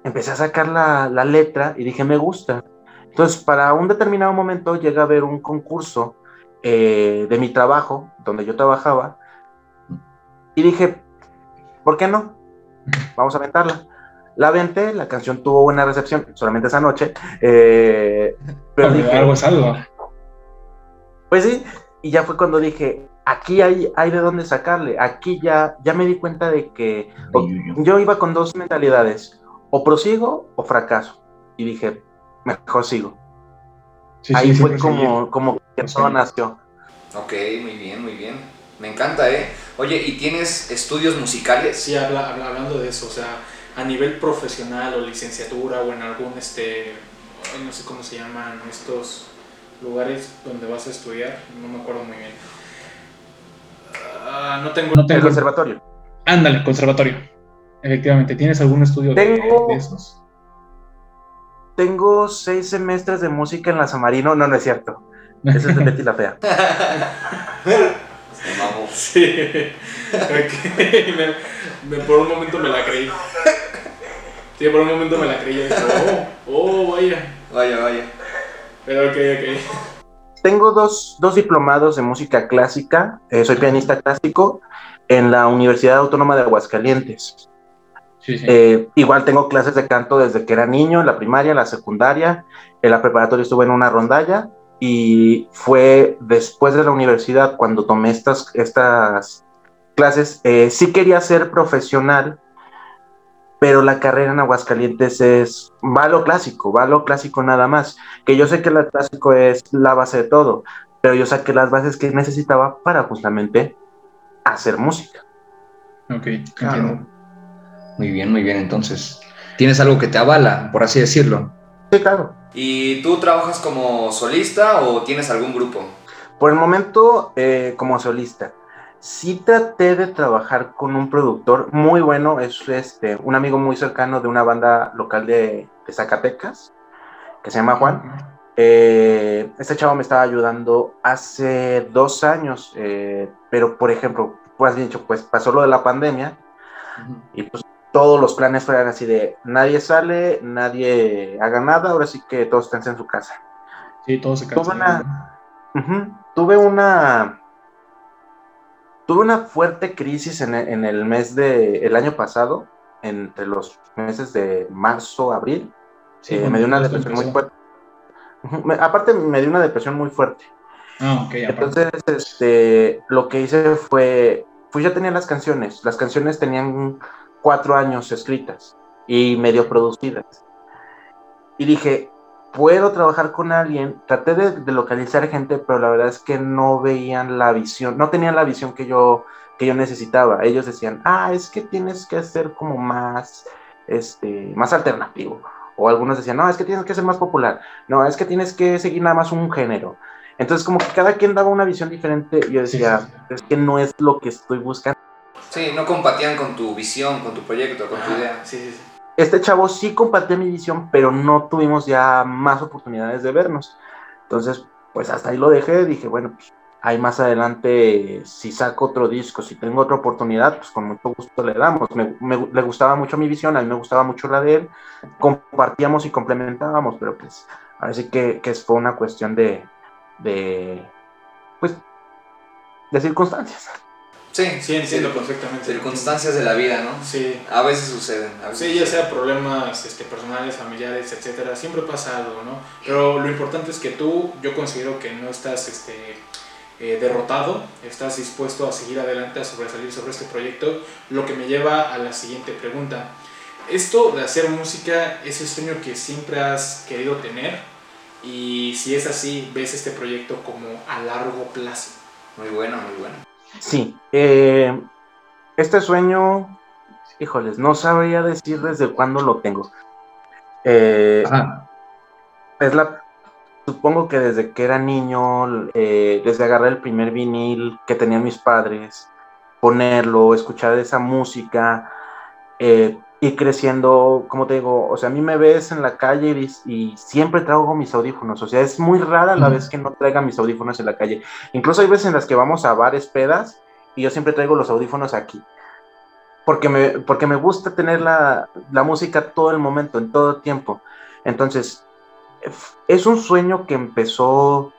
empecé a sacar la, la letra y dije, me gusta. Entonces, para un determinado momento llega a haber un concurso eh, de mi trabajo, donde yo trabajaba, y dije, ¿por qué no? Vamos a aventarla. La aventé, la canción tuvo buena recepción, solamente esa noche. Eh, pero dije, algo es algo. Pues sí, y ya fue cuando dije, aquí hay, hay de dónde sacarle. Aquí ya, ya me di cuenta de que yo iba con dos mentalidades, o prosigo o fracaso. Y dije, mejor sigo. Ahí fue como, como que todo nació. Ok, muy bien, muy bien. Me encanta, ¿eh? Oye, ¿y tienes estudios musicales? Sí, habla, hablando de eso, o sea, a nivel profesional o licenciatura o en algún, este, no sé cómo se llaman estos lugares donde vas a estudiar, no me acuerdo muy bien. Ah, no tengo... No tengo... El conservatorio. Ándale, conservatorio. Efectivamente, ¿tienes algún estudio de, de esos? tengo seis semestres de música en la Samarino. No, no es cierto. Esa es de Betty la Fea. <laughs> Vamos. Sí. <laughs> <laughs> Me, por un momento me la creí. Sí, por un momento me la creí. Y oh, oh, vaya. Vaya, vaya. Pero ok, ok. Tengo dos, dos diplomados de música clásica. Eh, soy pianista clásico en la Universidad Autónoma de Aguascalientes. Eh, igual tengo clases de canto desde que era niño, en la primaria, en la secundaria, en la preparatoria estuve en una rondalla y fue después de la universidad cuando tomé estas, estas clases. Eh, sí quería ser profesional, pero la carrera en Aguascalientes es va lo clásico, va lo clásico nada más. Que yo sé que lo clásico es la base de todo, pero yo saqué las bases que necesitaba para justamente hacer música. Ok, claro. Muy bien, muy bien. Entonces, ¿tienes algo que te avala, por así decirlo? Sí, claro. ¿Y tú trabajas como solista o tienes algún grupo? Por el momento, eh, como solista. Sí traté de trabajar con un productor muy bueno, es este, un amigo muy cercano de una banda local de, Zacatecas, que se llama Juan. Eh, este chavo me estaba ayudando hace dos años, eh, pero por ejemplo, pues dicho, pues pasó lo de la pandemia y pues todos los planes fueran así de nadie sale, nadie haga nada, ahora sí que todos estén en su casa. Sí, todos se Tuve una, tuve una, tuve una fuerte crisis en el, mes de, el año pasado, entre los meses de marzo, abril. Sí, eh, me dio una depresión muy fuerte. aparte me dio una depresión muy fuerte. Ah, ok. Entonces, este, lo que hice fue, pues ya tenía las canciones, las canciones tenían cuatro años escritas y medio producidas. Y dije, puedo trabajar con alguien, traté de, localizar gente, pero la verdad es que no veían la visión, no tenían la visión que yo, que yo necesitaba. Ellos decían, ah, es que tienes que hacer como más, este, más alternativo. O algunos decían, no, es que tienes que ser más popular. No, es que tienes que seguir nada más un género. Entonces, como que cada quien daba una visión diferente. Yo decía, es que no es lo que estoy buscando. Sí, no compartían con tu visión, con tu proyecto, con tu idea. Sí, sí, Este chavo sí compartía mi visión, pero no tuvimos ya más oportunidades de vernos. Entonces, pues hasta ahí lo dejé. Dije, bueno, pues ahí más adelante, si saco otro disco, si tengo otra oportunidad, pues con mucho gusto le damos. Me, le gustaba mucho mi visión, a mí me gustaba mucho la de él. Compartíamos y complementábamos, pero pues ahora sí que, que fue una cuestión de, de, pues, de circunstancias. Sí, Sí, entiendo perfectamente. Circunstancias de la vida, ¿no? Sí. A veces suceden. A veces Sí, ya sea problemas este, personales, familiares, etcétera, siempre pasa algo, ¿no? Pero lo importante es que tú, yo considero que no estás este, eh, derrotado, estás dispuesto a seguir adelante, a sobresalir sobre este proyecto, lo que me lleva a la siguiente pregunta. Esto de hacer música es el sueño que siempre has querido tener y si es así, ves este proyecto como a largo plazo. Muy bueno, muy bueno. Sí, eh, este sueño, híjoles, no sabría decir desde cuándo lo tengo. Eh, Ajá. es la, supongo que desde que era niño, eh, desde agarrar el primer vinil que tenían mis padres, ponerlo, escuchar esa música, eh, y creciendo, como te digo, o sea, a mí me ves en la calle y, siempre traigo mis audífonos, o sea, es muy rara la vez que no traiga mis audífonos en la calle. Incluso hay veces en las que vamos a bares, pedas, y yo siempre traigo los audífonos aquí. Porque me, porque me gusta tener la, la música todo el momento, en todo tiempo. Entonces, es un sueño que empezó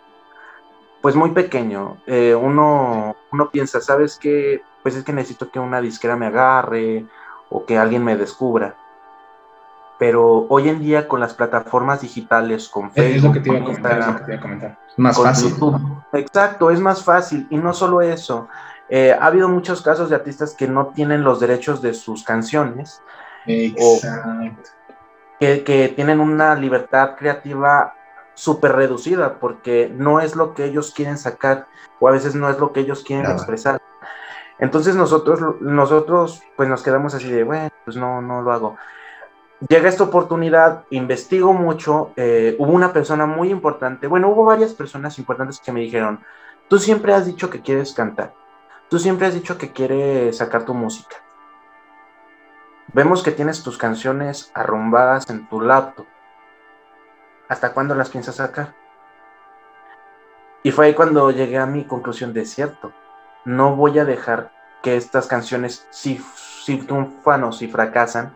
pues muy pequeño. Eh, uno, uno piensa, ¿sabes qué? Pues es que necesito que una disquera me agarre o que alguien me descubra. Pero hoy en día con las plataformas digitales, con Facebook, Es lo que te iba a con comentar. Es lo Instagram, a comentar. Más con fácil. YouTube. Exacto, es más fácil. Y no solo eso. eh, ha habido muchos casos de artistas que no tienen los derechos de sus canciones, Exacto. que, que tienen una libertad creativa súper reducida, porque no es lo que ellos quieren sacar, o a veces no es lo que ellos quieren expresar. Entonces nosotros, nosotros pues nos quedamos así de, bueno, pues no, no lo hago. Llega esta oportunidad, investigo mucho, eh, hubo una persona muy importante, bueno, hubo varias personas importantes que me dijeron, tú siempre has dicho que quieres cantar, tú siempre has dicho que quieres sacar tu música. Vemos que tienes tus canciones arrumbadas en tu laptop. ¿Hasta cuándo las piensas sacar? Y fue ahí cuando llegué a mi conclusión de cierto. No voy a dejar que estas canciones, si, si triunfan o si fracasan,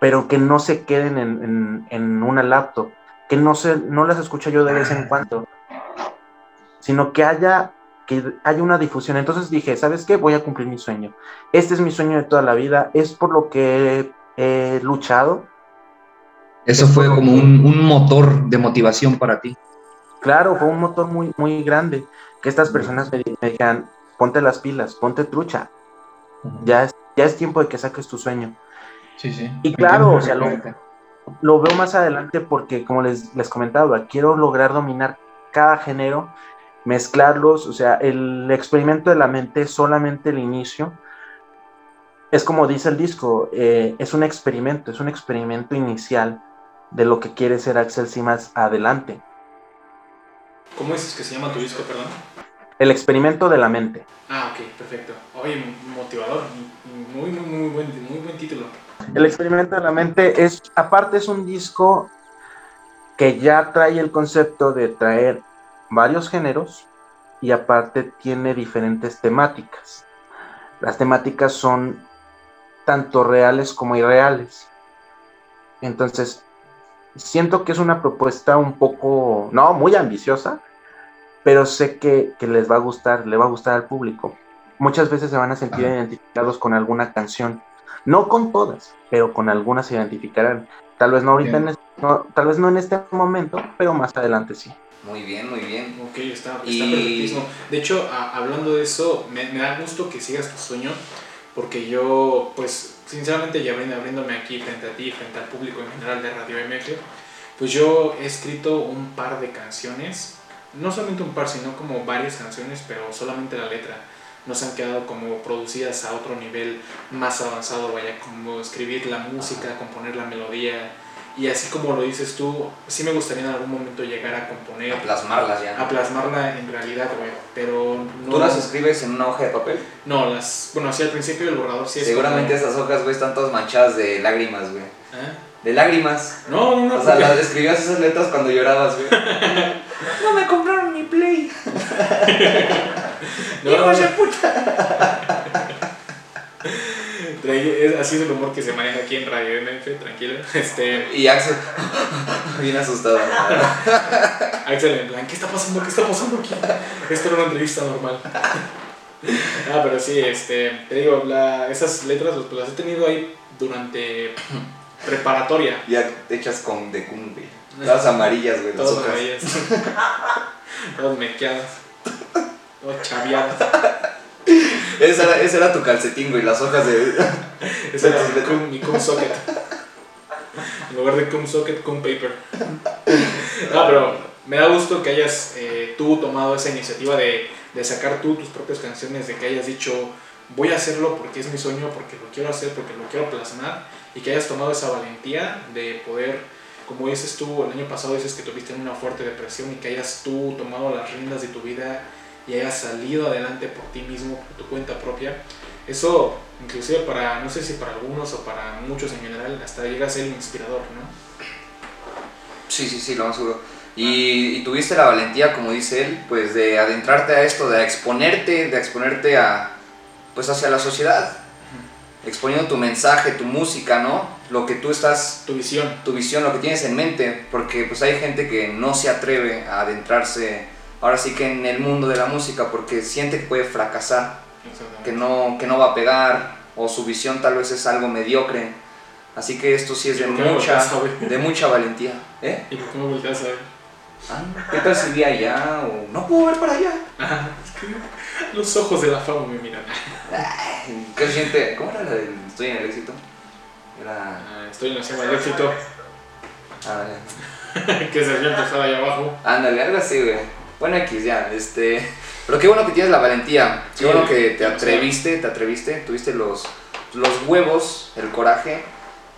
pero que no se queden en, en- en una laptop, que no, se, no las escucho yo de vez en <laughs> cuando, sino que haya, que haya una difusión. Entonces dije, ¿sabes qué? Voy a cumplir mi sueño. Este es mi sueño de toda la vida, es por lo que he, he luchado. Eso fue como un, un motor de motivación para ti. Claro, fue un motor muy, muy grande, que estas personas me, me dijeran, ponte las pilas, ponte trucha, ya es, ya es tiempo de que saques tu sueño. Sí, sí. Y claro, o sea, lo- veo más adelante porque, como les, les comentaba, quiero lograr dominar cada género, mezclarlos, o sea, el experimento de la mente es solamente el inicio. Es como dice el disco, eh, es un experimento, es un experimento inicial de lo que quiere ser Axel más adelante. ¿Cómo dices que se llama tu disco, perdón? El experimento de la mente. Ah, ok, perfecto. Oye, motivador, muy, muy, muy buen, muy buen título. El experimento de la mente es, aparte es un disco que ya trae el concepto de traer varios géneros y aparte tiene diferentes temáticas. Las temáticas son tanto reales como irreales. Entonces, siento que es una propuesta un poco, no, muy ambiciosa, pero sé que, que les va a gustar, le va a gustar al público. Muchas veces se van a sentir Ajá. identificados con alguna canción. No con todas, pero con algunas se identificarán. Tal vez no ahorita, en este- no, tal vez no en este momento, pero más adelante sí. Muy bien, muy bien. Ok, está, está Y- perfectísimo. De hecho, a- hablando de eso, me, me da gusto que sigas tu sueño, porque yo, pues, sinceramente, ya abriendo- abriéndome aquí frente a ti, frente al público en general de Radio MF, pues yo he escrito un par de canciones, no solamente un par, sino como varias canciones, pero solamente la letra. Nos han quedado como producidas a otro nivel más avanzado, vaya, como escribir la música, componer la melodía. Y así como lo dices tú, sí me gustaría en algún momento llegar a componer A plasmarlas ya. a plasmarla en realidad, güey. Pero no. ¿Tú las escribes en una hoja de papel? No, las. Bueno, sí, al principio el borrador sí es. Seguramente como- esas hojas, güey, están todas manchadas de lágrimas, güey. ¿Eh? De lágrimas. No, no, no. O sea, porque- las escribías esas letras cuando llorabas, güey. <laughs> no me compraron mi play. <laughs> no, Hijos de puta. Así es el humor que se maneja aquí en Radio MF, tranquilo. Este, Y Axel, <laughs> bien asustado. Axel en plan, ¿qué está pasando? ¿Qué está pasando aquí? Esto era una entrevista normal. Ah, pero sí, este, te digo, la, esas letras pues, las he tenido ahí durante preparatoria. Ya te echas con de cum, güey. Todas amarillas, güey. Todas hojas. amarillas. <laughs> Todas mequeadas. Todas chaveadas. Ese era, ese era tu calcetín, güey. Las hojas de. <laughs> Ese era mi cum, mi cum socket. En lugar de cum socket, cum paper. No, pero me da gusto que hayas eh, tú tomado esa iniciativa de, de sacar tú tus propias canciones, de que hayas dicho voy a hacerlo porque es mi sueño, porque lo quiero hacer, porque lo quiero plasmar y que hayas tomado esa valentía de poder, como dices tú, el año pasado dices que tuviste una fuerte depresión y que hayas tú tomado las riendas de tu vida y hayas salido adelante por ti mismo, por tu cuenta propia. Eso, inclusive para, no sé si para algunos o para muchos en general, hasta llega a ser inspirador, ¿no? Sí, sí, sí, lo más seguro. Y, y tuviste la valentía, como dice él, pues de adentrarte a esto, de exponerte, de exponerte a, pues hacia la sociedad, exponiendo tu mensaje, tu música, ¿no? Lo que tú estás, Tu visión. tu visión, lo que tienes en mente, porque pues hay gente que no se atreve a adentrarse, ahora sí que en el mundo de la música, porque siente que puede fracasar, que no, que no va a pegar, o su visión tal vez es algo mediocre. Así que esto sí es de ¿Por qué me mucha, de mucha valentía. ¿Eh? ¿Y por qué me volteas a ver? Ah, ¿Qué tal si vi allá? O no puedo ver para allá. Ajá, es que los ojos de la fama me miran. ¿Qué siente? ¿Cómo era la del Estoy en el éxito? Era. Ah, Estoy en la cima del éxito. Ah, <laughs> que se siente estar ahí abajo. ándale, algo así, güey. Bueno, X ya, este. Pero qué bueno que tienes la valentía. Qué Sí, bueno que te atreviste, te atreviste, tuviste los, los huevos, el coraje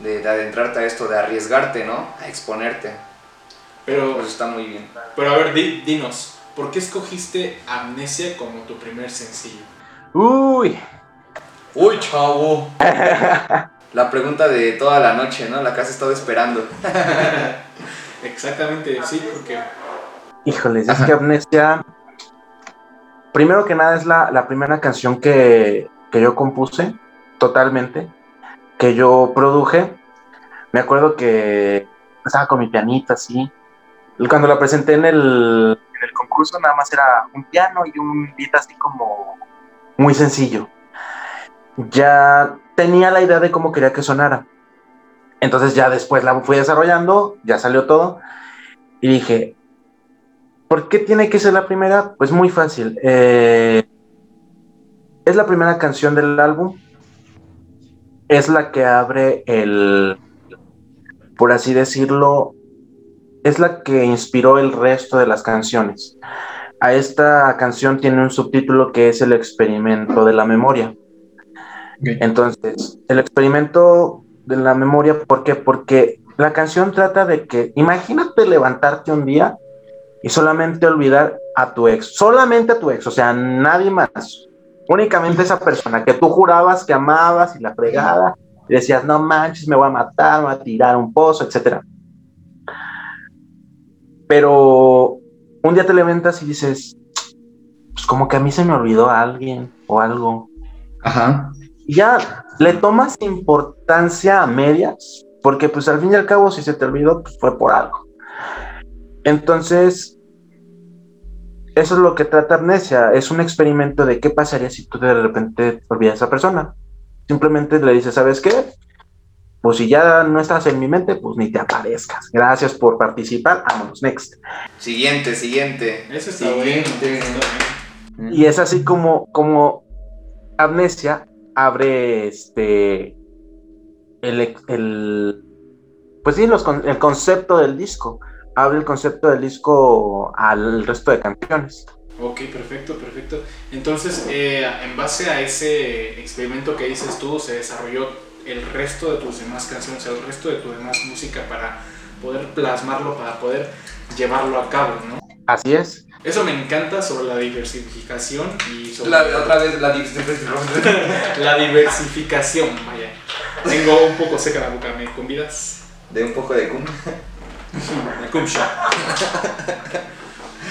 de, de adentrarte a esto, de arriesgarte, ¿no? A exponerte. Pero, Pues está muy bien. pero a ver, di- dinos, ¿por qué escogiste Amnesia como tu primer sencillo? Uy, Uy, chavo. <laughs> La pregunta de toda la noche, ¿no? La que has estado esperando. <laughs> Exactamente, sí, porque híjoles, es que Amnesia, primero que nada es la, la primera canción que, que yo compuse totalmente, que yo produje. Me acuerdo que estaba con mi pianito así. Y Cuando la presenté en el, en el concurso, nada más era un piano y un beat así como muy sencillo. Ya tenía la idea de cómo quería que sonara. Entonces ya después la fui desarrollando, ya salió todo. Y dije, ¿por qué tiene que ser la primera? Pues muy fácil. Eh, es la primera canción del álbum. Es la que abre el, por así decirlo, es la que inspiró el resto de las canciones. A esta canción tiene un subtítulo que es el experimento de la memoria. Entonces, el experimento de la memoria, ¿por qué? Porque la canción trata de que, imagínate levantarte un día y solamente olvidar a tu ex, solamente a tu ex, o sea, nadie más, únicamente esa persona que tú jurabas que amabas y la fregada, y decías, no manches, me voy a matar, me voy a tirar a un pozo, etcétera. Pero un día te levantas y dices, pues como que a mí se me olvidó a alguien o algo, Ajá. Ya le tomas importancia a medias, porque pues al fin y al cabo si se te olvidó, pues fue por algo. Entonces, eso es lo que trata Amnesia, es un experimento de qué pasaría si tú de repente te olvidas a esa persona. Simplemente le dices, ¿sabes qué? Pues si ya no estás en mi mente, pues ni te aparezcas. Gracias por participar, vámonos, next. Siguiente, siguiente. eso está. Siguiente. bueno. Y es así como, como Amnesia abre este el, el pues sí, los el concepto del disco. Abre el concepto del disco al resto de canciones. Ok, perfecto, perfecto. Entonces, eh, en base a ese experimento que dices tú, se desarrolló el resto de tus demás canciones, el resto de tu demás música para poder plasmarlo, para poder llevarlo a cabo, ¿no? Así es. Eso me encanta sobre la diversificación y sobre La, otra vez la división. <laughs> la diversificación, vaya. Tengo un poco seca la boca, ¿me convidas? De un poco de cum. La cum.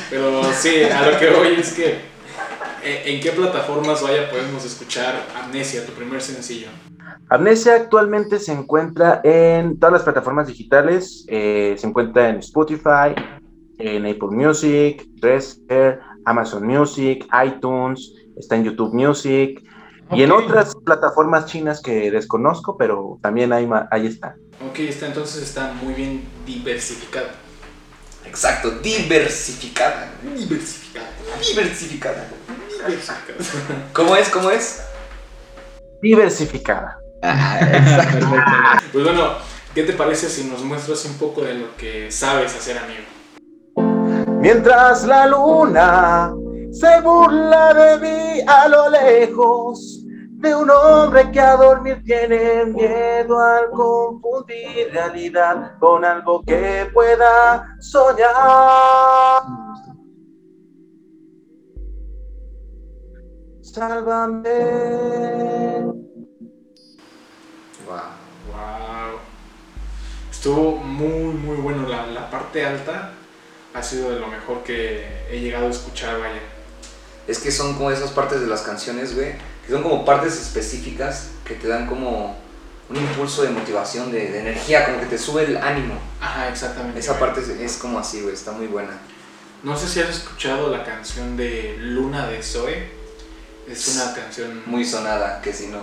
Pero sí, a lo que voy es que eh, ¿en qué plataformas vaya podemos escuchar Amnesia, tu primer sencillo? Amnesia actualmente se encuentra en todas las plataformas digitales, eh, se encuentra en Spotify, en Apple Music, Dresser, Amazon Music, iTunes, está en YouTube Music y en otras plataformas chinas que desconozco, pero también ahí, está. Ok, está, entonces está muy bien diversificado. Exacto, diversificada. Diversificado. Diversificada. Diversificado. ¿Cómo es? ¿Cómo es? Diversificada. Pues bueno, ¿qué te parece si nos muestras un poco de lo que sabes hacer, amigo? Mientras la luna se burla de mí a lo lejos, de un hombre que a dormir tiene miedo al confundir realidad con algo que pueda soñar. Sálvame. Wow. Wow. Estuvo muy, muy bueno. La, la parte alta ha sido de lo mejor que he llegado a escuchar, vaya. Es que son como esas partes de las canciones, güey, que son como partes específicas que te dan como un impulso de motivación, de, de energía, como que te sube el ánimo. Ajá, exactamente. Esa güey. parte es, es como así, güey, está muy buena. No sé si has escuchado la canción de Luna de Zoe. Es una canción Muy sonada, que si no.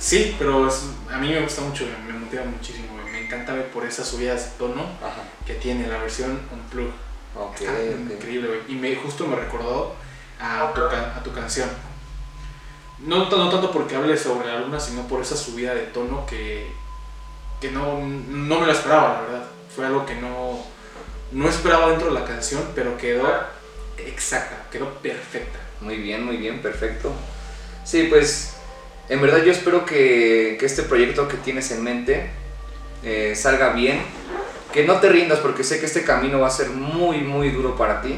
Sí, pero es- a mí me gusta mucho, me motiva muchísimo. Me encanta ver por esas subidas de tono Ajá. que tiene la versión Unplugged. Ok, Está ok. increíble, güey. Y me, justo me recordó a tu, ca- a tu canción. No tanto porque hable sobre la luna, sino por esa subida de tono que, que no, no me lo esperaba, la verdad. Fue algo que no, no esperaba dentro de la canción, pero quedó exacta, quedó perfecta. Muy bien, muy bien, perfecto. Sí, pues en verdad yo espero que, que este proyecto que tienes en mente eh, salga bien. Que no te rindas porque sé que este camino va a ser muy, muy duro para ti.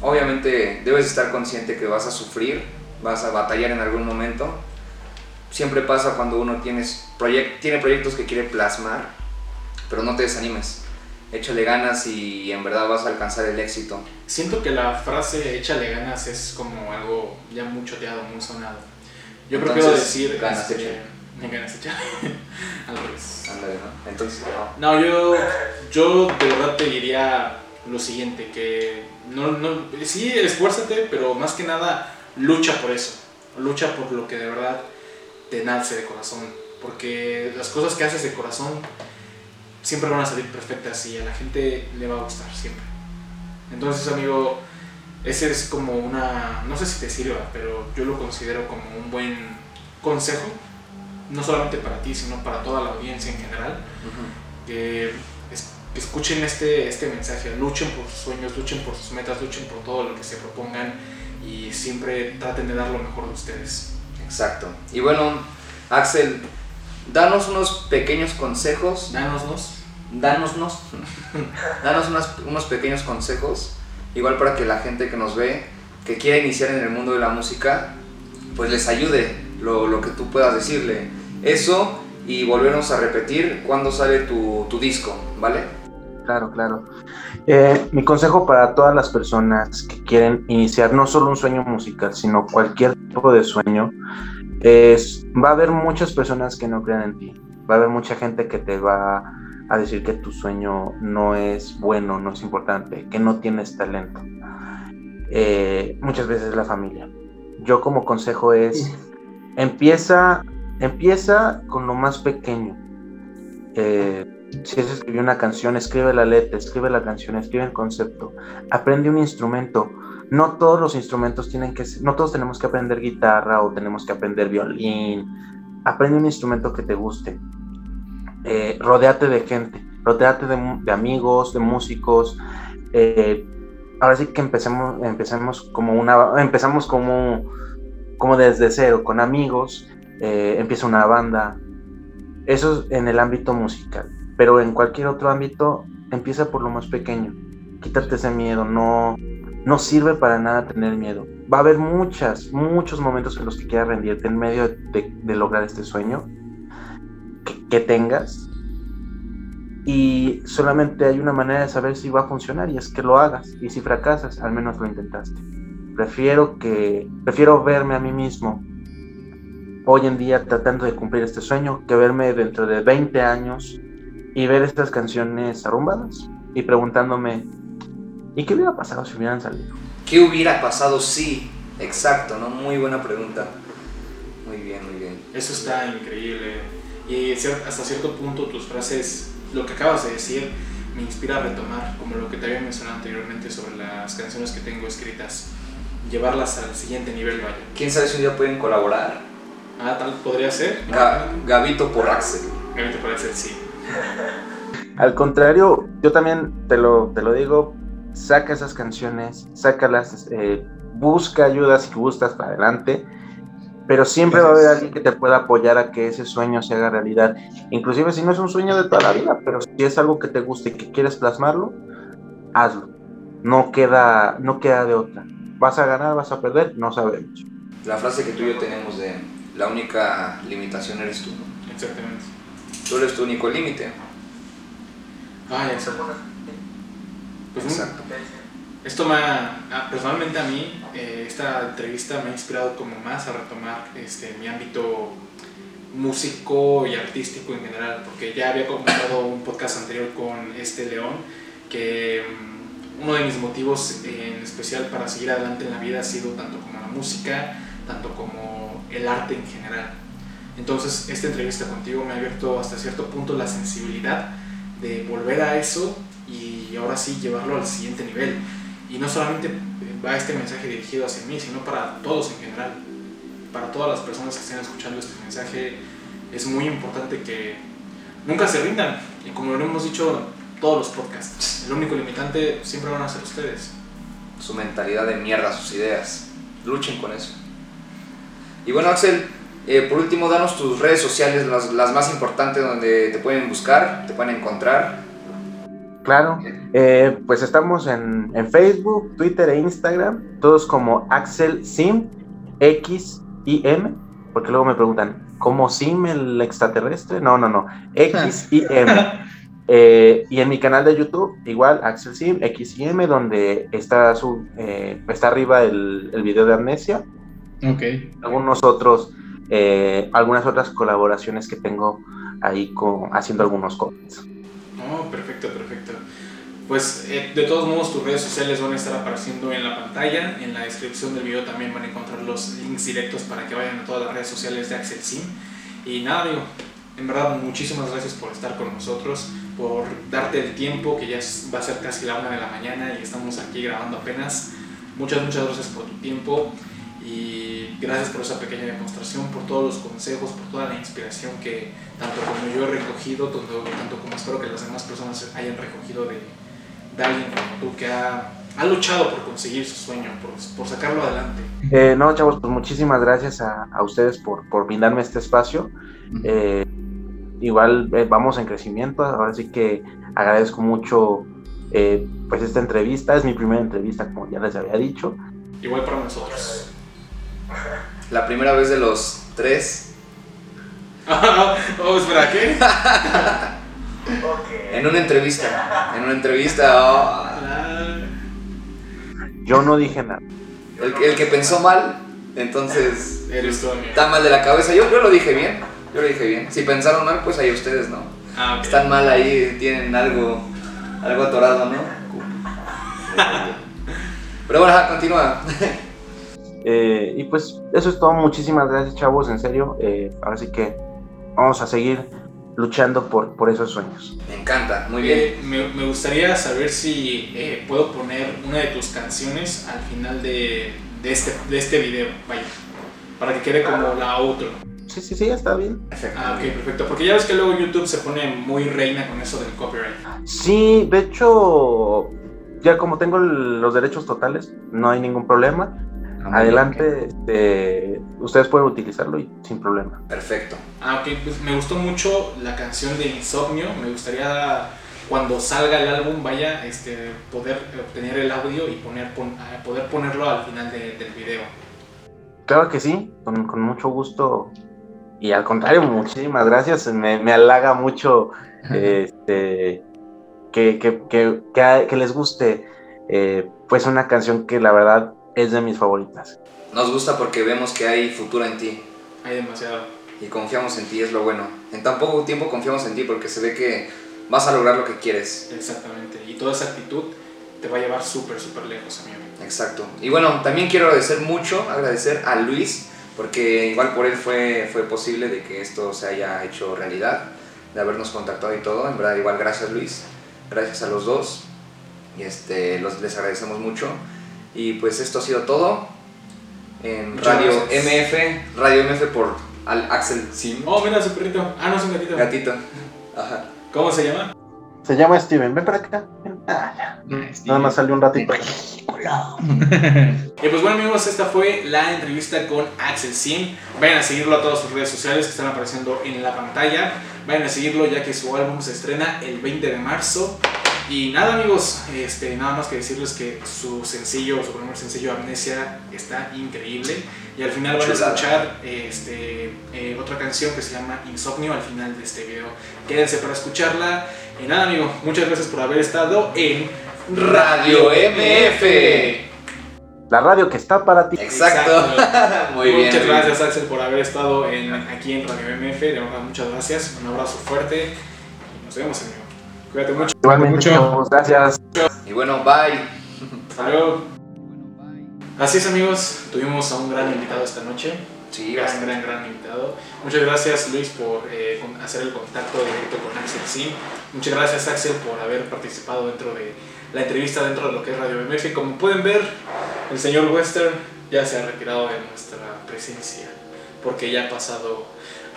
Obviamente debes estar consciente que vas a sufrir, vas a batallar en algún momento. Siempre pasa cuando uno tienes proyec- tiene proyectos que quiere plasmar, pero no te desanimes. Échale ganas y en verdad vas a alcanzar el éxito. Siento que la frase échale ganas es como algo ya muy choteado, muy sonado. Yo creo que Entonces, debo decir. ganas este, me <laughs> ganas échale. <laughs> Al revés. Ándale, ¿no? Entonces, No, yo, yo de verdad te diría lo siguiente: que no, no, sí, esfuérzate, pero más que nada lucha por eso. Lucha por lo que de verdad te nace de corazón. Porque las cosas que haces de corazón siempre van a salir perfectas y a la gente le va a gustar siempre. Entonces, amigo, ese es como una, no sé si te sirva, pero yo lo considero como un buen consejo, no solamente para ti, sino para toda la audiencia en general, que, es- que escuchen este, este mensaje, luchen por sus sueños, luchen por sus metas, luchen por todo lo que se propongan y siempre traten de dar lo mejor de ustedes. Exacto. Y bueno, Axel, danos unos pequeños consejos. Dánoslos. Danosnos. <laughs> danos unas- unos pequeños consejos. Igual para que la gente que nos ve, que quiera iniciar en el mundo de la música, pues les ayude lo, lo que tú puedas decirle. Eso y volvernos a repetir cuando sale tu, tu disco, ¿vale? Claro, claro. Eh, mi consejo para todas las personas que quieren iniciar no solo un sueño musical, sino cualquier tipo de sueño, es, va a haber muchas personas que no crean en ti. Va a haber mucha gente que te va a decir que tu sueño no es bueno, no es importante, que no tienes talento. Eh, muchas veces la familia. Yo como consejo es, empieza, empieza con lo más pequeño. Eh, si es escribir una canción, escribe la letra, escribe la canción, escribe el concepto, aprende un instrumento. No todos los instrumentos tienen que ser, no todos tenemos que aprender guitarra o tenemos que aprender violín. Aprende un instrumento que te guste. Eh, rodéate de gente, rodéate de, amigos, de músicos. Eh, ahora sí que empecemos, empecemos como una, empezamos como, como desde cero, con amigos. eh, empieza una banda, eso es en el ámbito musical, pero en cualquier otro ámbito empieza por lo más pequeño. Quítate ese miedo, no, no sirve para nada tener miedo. Va a haber muchas, muchos momentos en los que quieras rendirte en medio de lograr este sueño que, tengas. Y solamente hay una manera de saber si va a funcionar y es que lo hagas. Y si fracasas, al menos lo intentaste. Prefiero que, prefiero verme a mí mismo hoy en día tratando de cumplir este sueño que verme dentro de 20 años y ver estas canciones arrumbadas y preguntándome, ¿y qué hubiera pasado si hubieran salido? ¿Qué hubiera pasado si? Exacto, ¿no? Muy buena pregunta. Muy bien, muy bien. Eso está increíble. Y hasta cierto punto tus frases, lo que acabas de decir, me inspira a retomar, como lo que te había mencionado anteriormente sobre las canciones que tengo escritas, llevarlas al siguiente nivel, vaya. ¿Quién sabe si un día pueden colaborar? Ah, tal podría ser. Ga- Gabito por Axel. A mí te parece sí. Al contrario, yo también te lo, te lo digo, saca esas canciones, sácalas, eh, busca ayuda si gustas para adelante, pero siempre va a haber alguien que te pueda apoyar a que ese sueño se haga realidad. Inclusive si no es un sueño de toda la vida, pero si es algo que te gusta y que quieres plasmarlo, hazlo. No queda, no queda de otra. ¿Vas a ganar, vas a perder? No sabemos. La frase que tú y yo tenemos de la única limitación eres tú. ¿no? Exactamente. Tú eres tu único límite. Ah, ya sé. Pues Exacto. Esto me ha, personalmente a mí, eh, esta entrevista me ha inspirado como más a retomar este, mi ámbito músico y artístico en general, porque ya había comentado un podcast anterior con este León, que mm, uno de mis motivos en especial para seguir adelante en la vida ha sido tanto como la música, tanto como el arte en general. Entonces, esta entrevista contigo me ha abierto hasta cierto punto la sensibilidad de volver a eso y ahora sí llevarlo al siguiente nivel. Y no solamente va este mensaje dirigido hacia mí, sino para todos en general. Para todas las personas que estén escuchando este mensaje, es muy importante que nunca se rindan. Y como lo hemos dicho todos los podcasts, el único limitante siempre van a ser ustedes. Su mentalidad de mierda, sus ideas. Luchen con eso. Y bueno, Axel, eh, por último, danos tus redes sociales, las, las más importantes, donde te pueden buscar, te pueden encontrar. Claro, eh, pues estamos en, en Facebook, Twitter e Instagram, todos como Axel Sim, X y M, porque luego me preguntan, ¿cómo Sim el extraterrestre? No, no, no, X <laughs> y M. Eh, y en mi canal de YouTube, igual, Axel Sim, X y M, donde está, su, eh, está arriba el, el video de Amnesia, Ok. algunos otros, eh, algunas otras colaboraciones que tengo ahí con, haciendo algunos cómics. Oh, perfecto, perfecto. Pues eh, de todos modos tus redes sociales van a estar apareciendo en la pantalla, en la descripción del video también van a encontrar los links directos para que vayan a todas las redes sociales de Axel Sim. Y nada, digo, en verdad muchísimas gracias por estar con nosotros, por darte el tiempo, que ya va a ser casi la una de la mañana y estamos aquí grabando apenas. Muchas, muchas gracias por tu tiempo y gracias por esa pequeña demostración, por todos los consejos, por toda la inspiración que tanto como yo he recogido, tanto, tanto como espero que las demás personas hayan recogido de, de alguien como tú que ha, ha luchado por conseguir su sueño, por, por sacarlo adelante. Eh, no, chavos, pues muchísimas gracias a, a ustedes por, por brindarme este espacio. Eh, igual eh, vamos en crecimiento, ahora sí que agradezco mucho eh, pues esta entrevista, es mi primera entrevista como ya les había dicho. Igual para nosotros. La primera vez de los tres <laughs> oh, espera, ¿qué? <laughs> en una entrevista. En una entrevista. oh, Ah, Yo no dije nada. el, que- el que pensó mal, entonces eres tú, amigo. está mal de la cabeza. Yo, yo lo dije bien. Yo lo dije bien. Si pensaron mal, pues ahí ustedes no. Ah. Están mal ahí, tienen algo, algo atorado, ¿no? Pero bueno, continúa. <laughs> Eh, y pues eso es todo, muchísimas gracias chavos, en serio. Eh, ahora sí que vamos a seguir luchando por, por esos sueños. Me encanta, muy bien. Eh, me, me gustaría saber si eh, puedo poner una de tus canciones al final de, de, este, de este video, vaya, para que quede como la outro. Sí, sí, sí, está bien. Perfecto. Ah, ok, perfecto. Porque ya ves que luego YouTube se pone muy reina con eso del copyright. Sí, de hecho, ya como tengo los derechos totales, no hay ningún problema. Adelante, este, ustedes pueden utilizarlo y sin problema. Perfecto. Ah, ok, pues me gustó mucho la canción de Insomnio. Me gustaría cuando salga el álbum, vaya, este, poder obtener el audio y poner, pon- ah, poder ponerlo al final de- del video. Claro que sí, con, con mucho gusto. Y al contrario, muchísimas gracias. Me, me halaga mucho <laughs> este, que, que, que, que- que les guste eh, pues una canción que la verdad es de mis favoritas. Nos gusta porque vemos que hay futuro en ti. Hay demasiado. Y confiamos en ti, es lo bueno. En tan poco tiempo confiamos en ti porque se ve que vas a lograr lo que quieres. Exactamente. Y toda esa actitud te va a llevar súper, súper lejos, amigo. Exacto. Y bueno, también quiero agradecer mucho, agradecer a Luis, porque igual por él fue, fue posible de que esto se haya hecho realidad, de habernos contactado y todo. En verdad, igual gracias Luis, gracias a los dos. Y este, los, les agradecemos mucho. Y pues esto ha sido todo en Muchas Radio gracias. MF, Radio MF por al Axel Sim, Oh, mira su perrito. Ah, no, es un gatito. gatito. Ajá. ¿Cómo se llama? Se llama Steven, ven para acá. Ah, ya. Nada más salió un ratito. <laughs> Y pues bueno amigos, esta fue la entrevista con Axel Sim. Vayan a seguirlo a todas sus redes sociales que están apareciendo en la pantalla. Vayan a seguirlo ya que su álbum se estrena el 20 de marzo. Y nada amigos, este, nada más que decirles que su sencillo, su primer sencillo Amnesia está increíble. Y al final van a escuchar este, eh, otra canción que se llama Insomnio al final de este video. Quédense para escucharla. Y nada amigo, muchas gracias por haber estado en Radio MF. La radio que está para ti. Exacto. <laughs> Muy bien. Muchas muy gracias Axel por haber estado en- aquí en Radio MF. De verdad, muchas gracias. Un abrazo fuerte. Y nos vemos, amigo. Cuídate mucho. Igualmente, Mucho. gracias. Y bueno, bye. <laughs> Hasta luego. Así es, amigos. Tuvimos a un gran invitado esta noche. Sí, gran, bastante. gran, gran invitado. Muchas gracias, Luis, por eh, hacer el contacto directo con Axel Sim. Muchas gracias, Axel, por haber participado dentro de la entrevista dentro de lo que es Radio MF. Como pueden ver, el señor Western ya se ha retirado de nuestra presencia porque ya ha pasado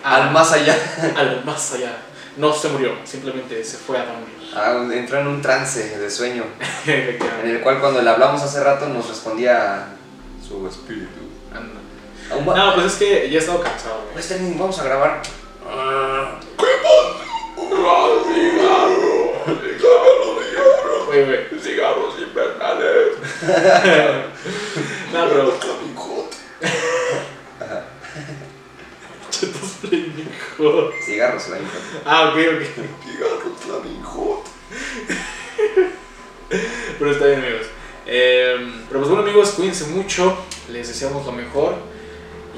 a- Al más allá. <laughs> al más allá. No se murió, simplemente se fue a dormir. Ah, entró en un trance de sueño, <laughs> en el cual cuando le hablamos hace rato nos respondía su espíritu. Va- No, pues es que ya he estado cansado, güey. Pues, Sterling, vamos a grabar. Ah, Oye, güey. Cigarros invernales. <laughs> no, pero. Flaming Cigarros, la hija. Ah, ok, ok. Cigarros, Flaming Pero está bien, amigos. Eh, pero pues bueno, amigos, cuídense mucho. Les deseamos lo mejor.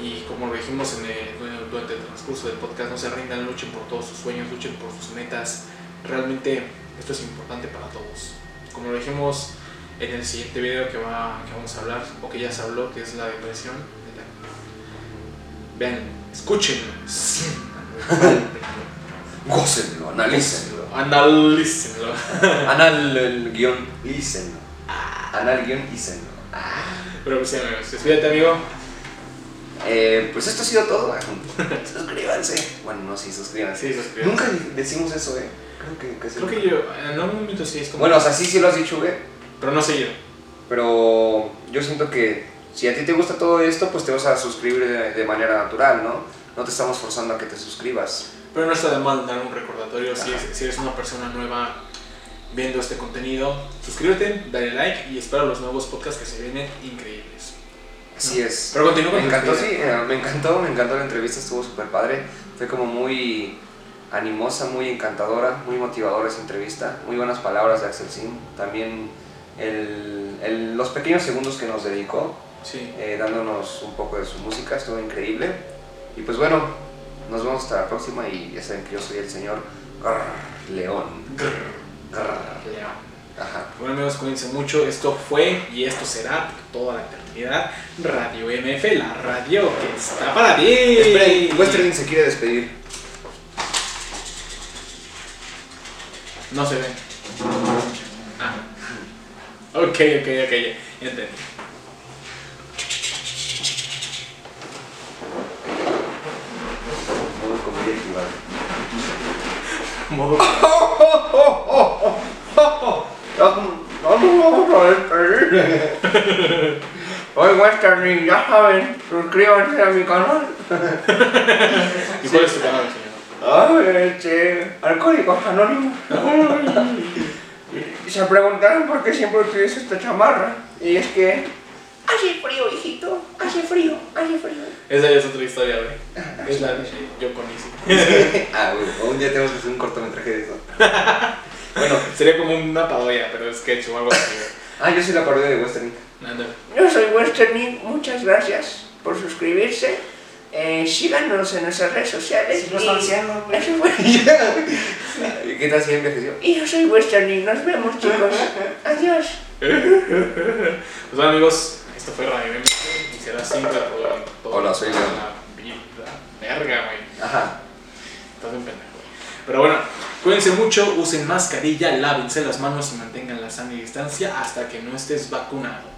Y como lo dijimos en el- durante el transcurso del podcast, no se rindan, luchen por todos sus sueños, luchen por sus metas. Realmente esto es importante para todos. Como lo dijimos en el siguiente video que, va, que vamos a hablar, o que ya se habló, que es la depresión. Vean, escúchenlo. Gócenlo, analícenlo. Analícenlo. Anal el guion, lícenlo. Anal guion, lícenlo. Pero pues sí, amigos, despídete, amigo. Eh, pues esto ha sido todo. Suscríbanse. Bueno, no, sí, suscríbanse. Sí, suscríbanse. Nunca decimos eso, eh. Creo que, que sí. Creo que yo, en algún momento sí es como. Bueno, o sea, sí, sí lo has dicho, güey. pero no sé yo. Pero yo siento que si a ti te gusta todo esto, pues te vas a suscribir de, de manera natural, ¿no? No te estamos forzando a que te suscribas. Pero no está de mal dar un recordatorio si, Ajá. es- si eres una persona nueva viendo este contenido. Suscríbete, dale like y espero los nuevos podcasts que se vienen increíbles. Así es. Pero continúa con Me encantó, sí, eh, me encantó, me encantó la entrevista, estuvo súper padre. Fue como muy animosa, muy encantadora, muy motivadora esa entrevista. Muy buenas palabras de Axel Sim. También el- el- los pequeños segundos que nos dedicó, Sí. eh, dándonos un poco de su música, estuvo increíble. Y pues bueno, nos vemos hasta la próxima y ya saben que yo soy el señor Grrr León. Grrr. León. Ajá. Bueno amigos, cuídense mucho. Esto fue y esto será por toda la eternidad Radio MF, la radio que está para ti. Esperen, Westerling se quiere despedir. No se ve. Ah. Ok, ok, ok, ya entendí. Modo. No nos vamos a despedir. Hoy Westerning, ya saben, suscríbanse a mi canal. ¿Y cuál es tu canal, señor? Ay, este, Alcohólicos Anónimos. <laughs> Y se preguntaron por qué siempre utilizo esta chamarra. Y es que hace frío, hijito, hace frío, hace frío. Esa es otra historia, güey. Es la de yo con <laughs> ah, güey, un día tenemos que hacer un cortometraje de eso. <laughs> bueno, Sería como una parodia, pero sketch o algo así, ah, yo soy la parodia de Westerning. Ándale. Yo soy Westerning, muchas gracias por suscribirse. Eh, síganos en nuestras redes sociales. Sí, y- güey. Eso fue. <laughs> ¿Qué tal si envejeció? Y yo soy vuestro Nick. Nos vemos, chicos. Adiós. Pues bueno, amigos, esto fue Radio MX y será todo. todo Hola, soy León. Verga, güey. Ajá. Estás bien pendejo. Pero bueno, cuídense mucho, usen mascarilla, lávense las manos y mantengan la sana distancia hasta que no estés vacunado.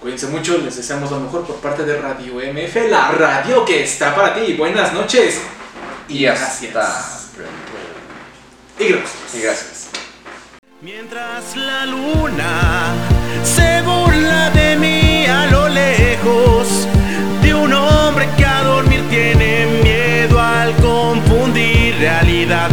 Cuídense mucho, les deseamos lo mejor por parte de Radio MF, la radio que está para ti. Buenas noches Y hasta gracias. pronto. Y gracias. Y gracias. Mientras la luna se burla de mí a lo lejos, de un hombre que a dormir tiene miedo al confundir realidad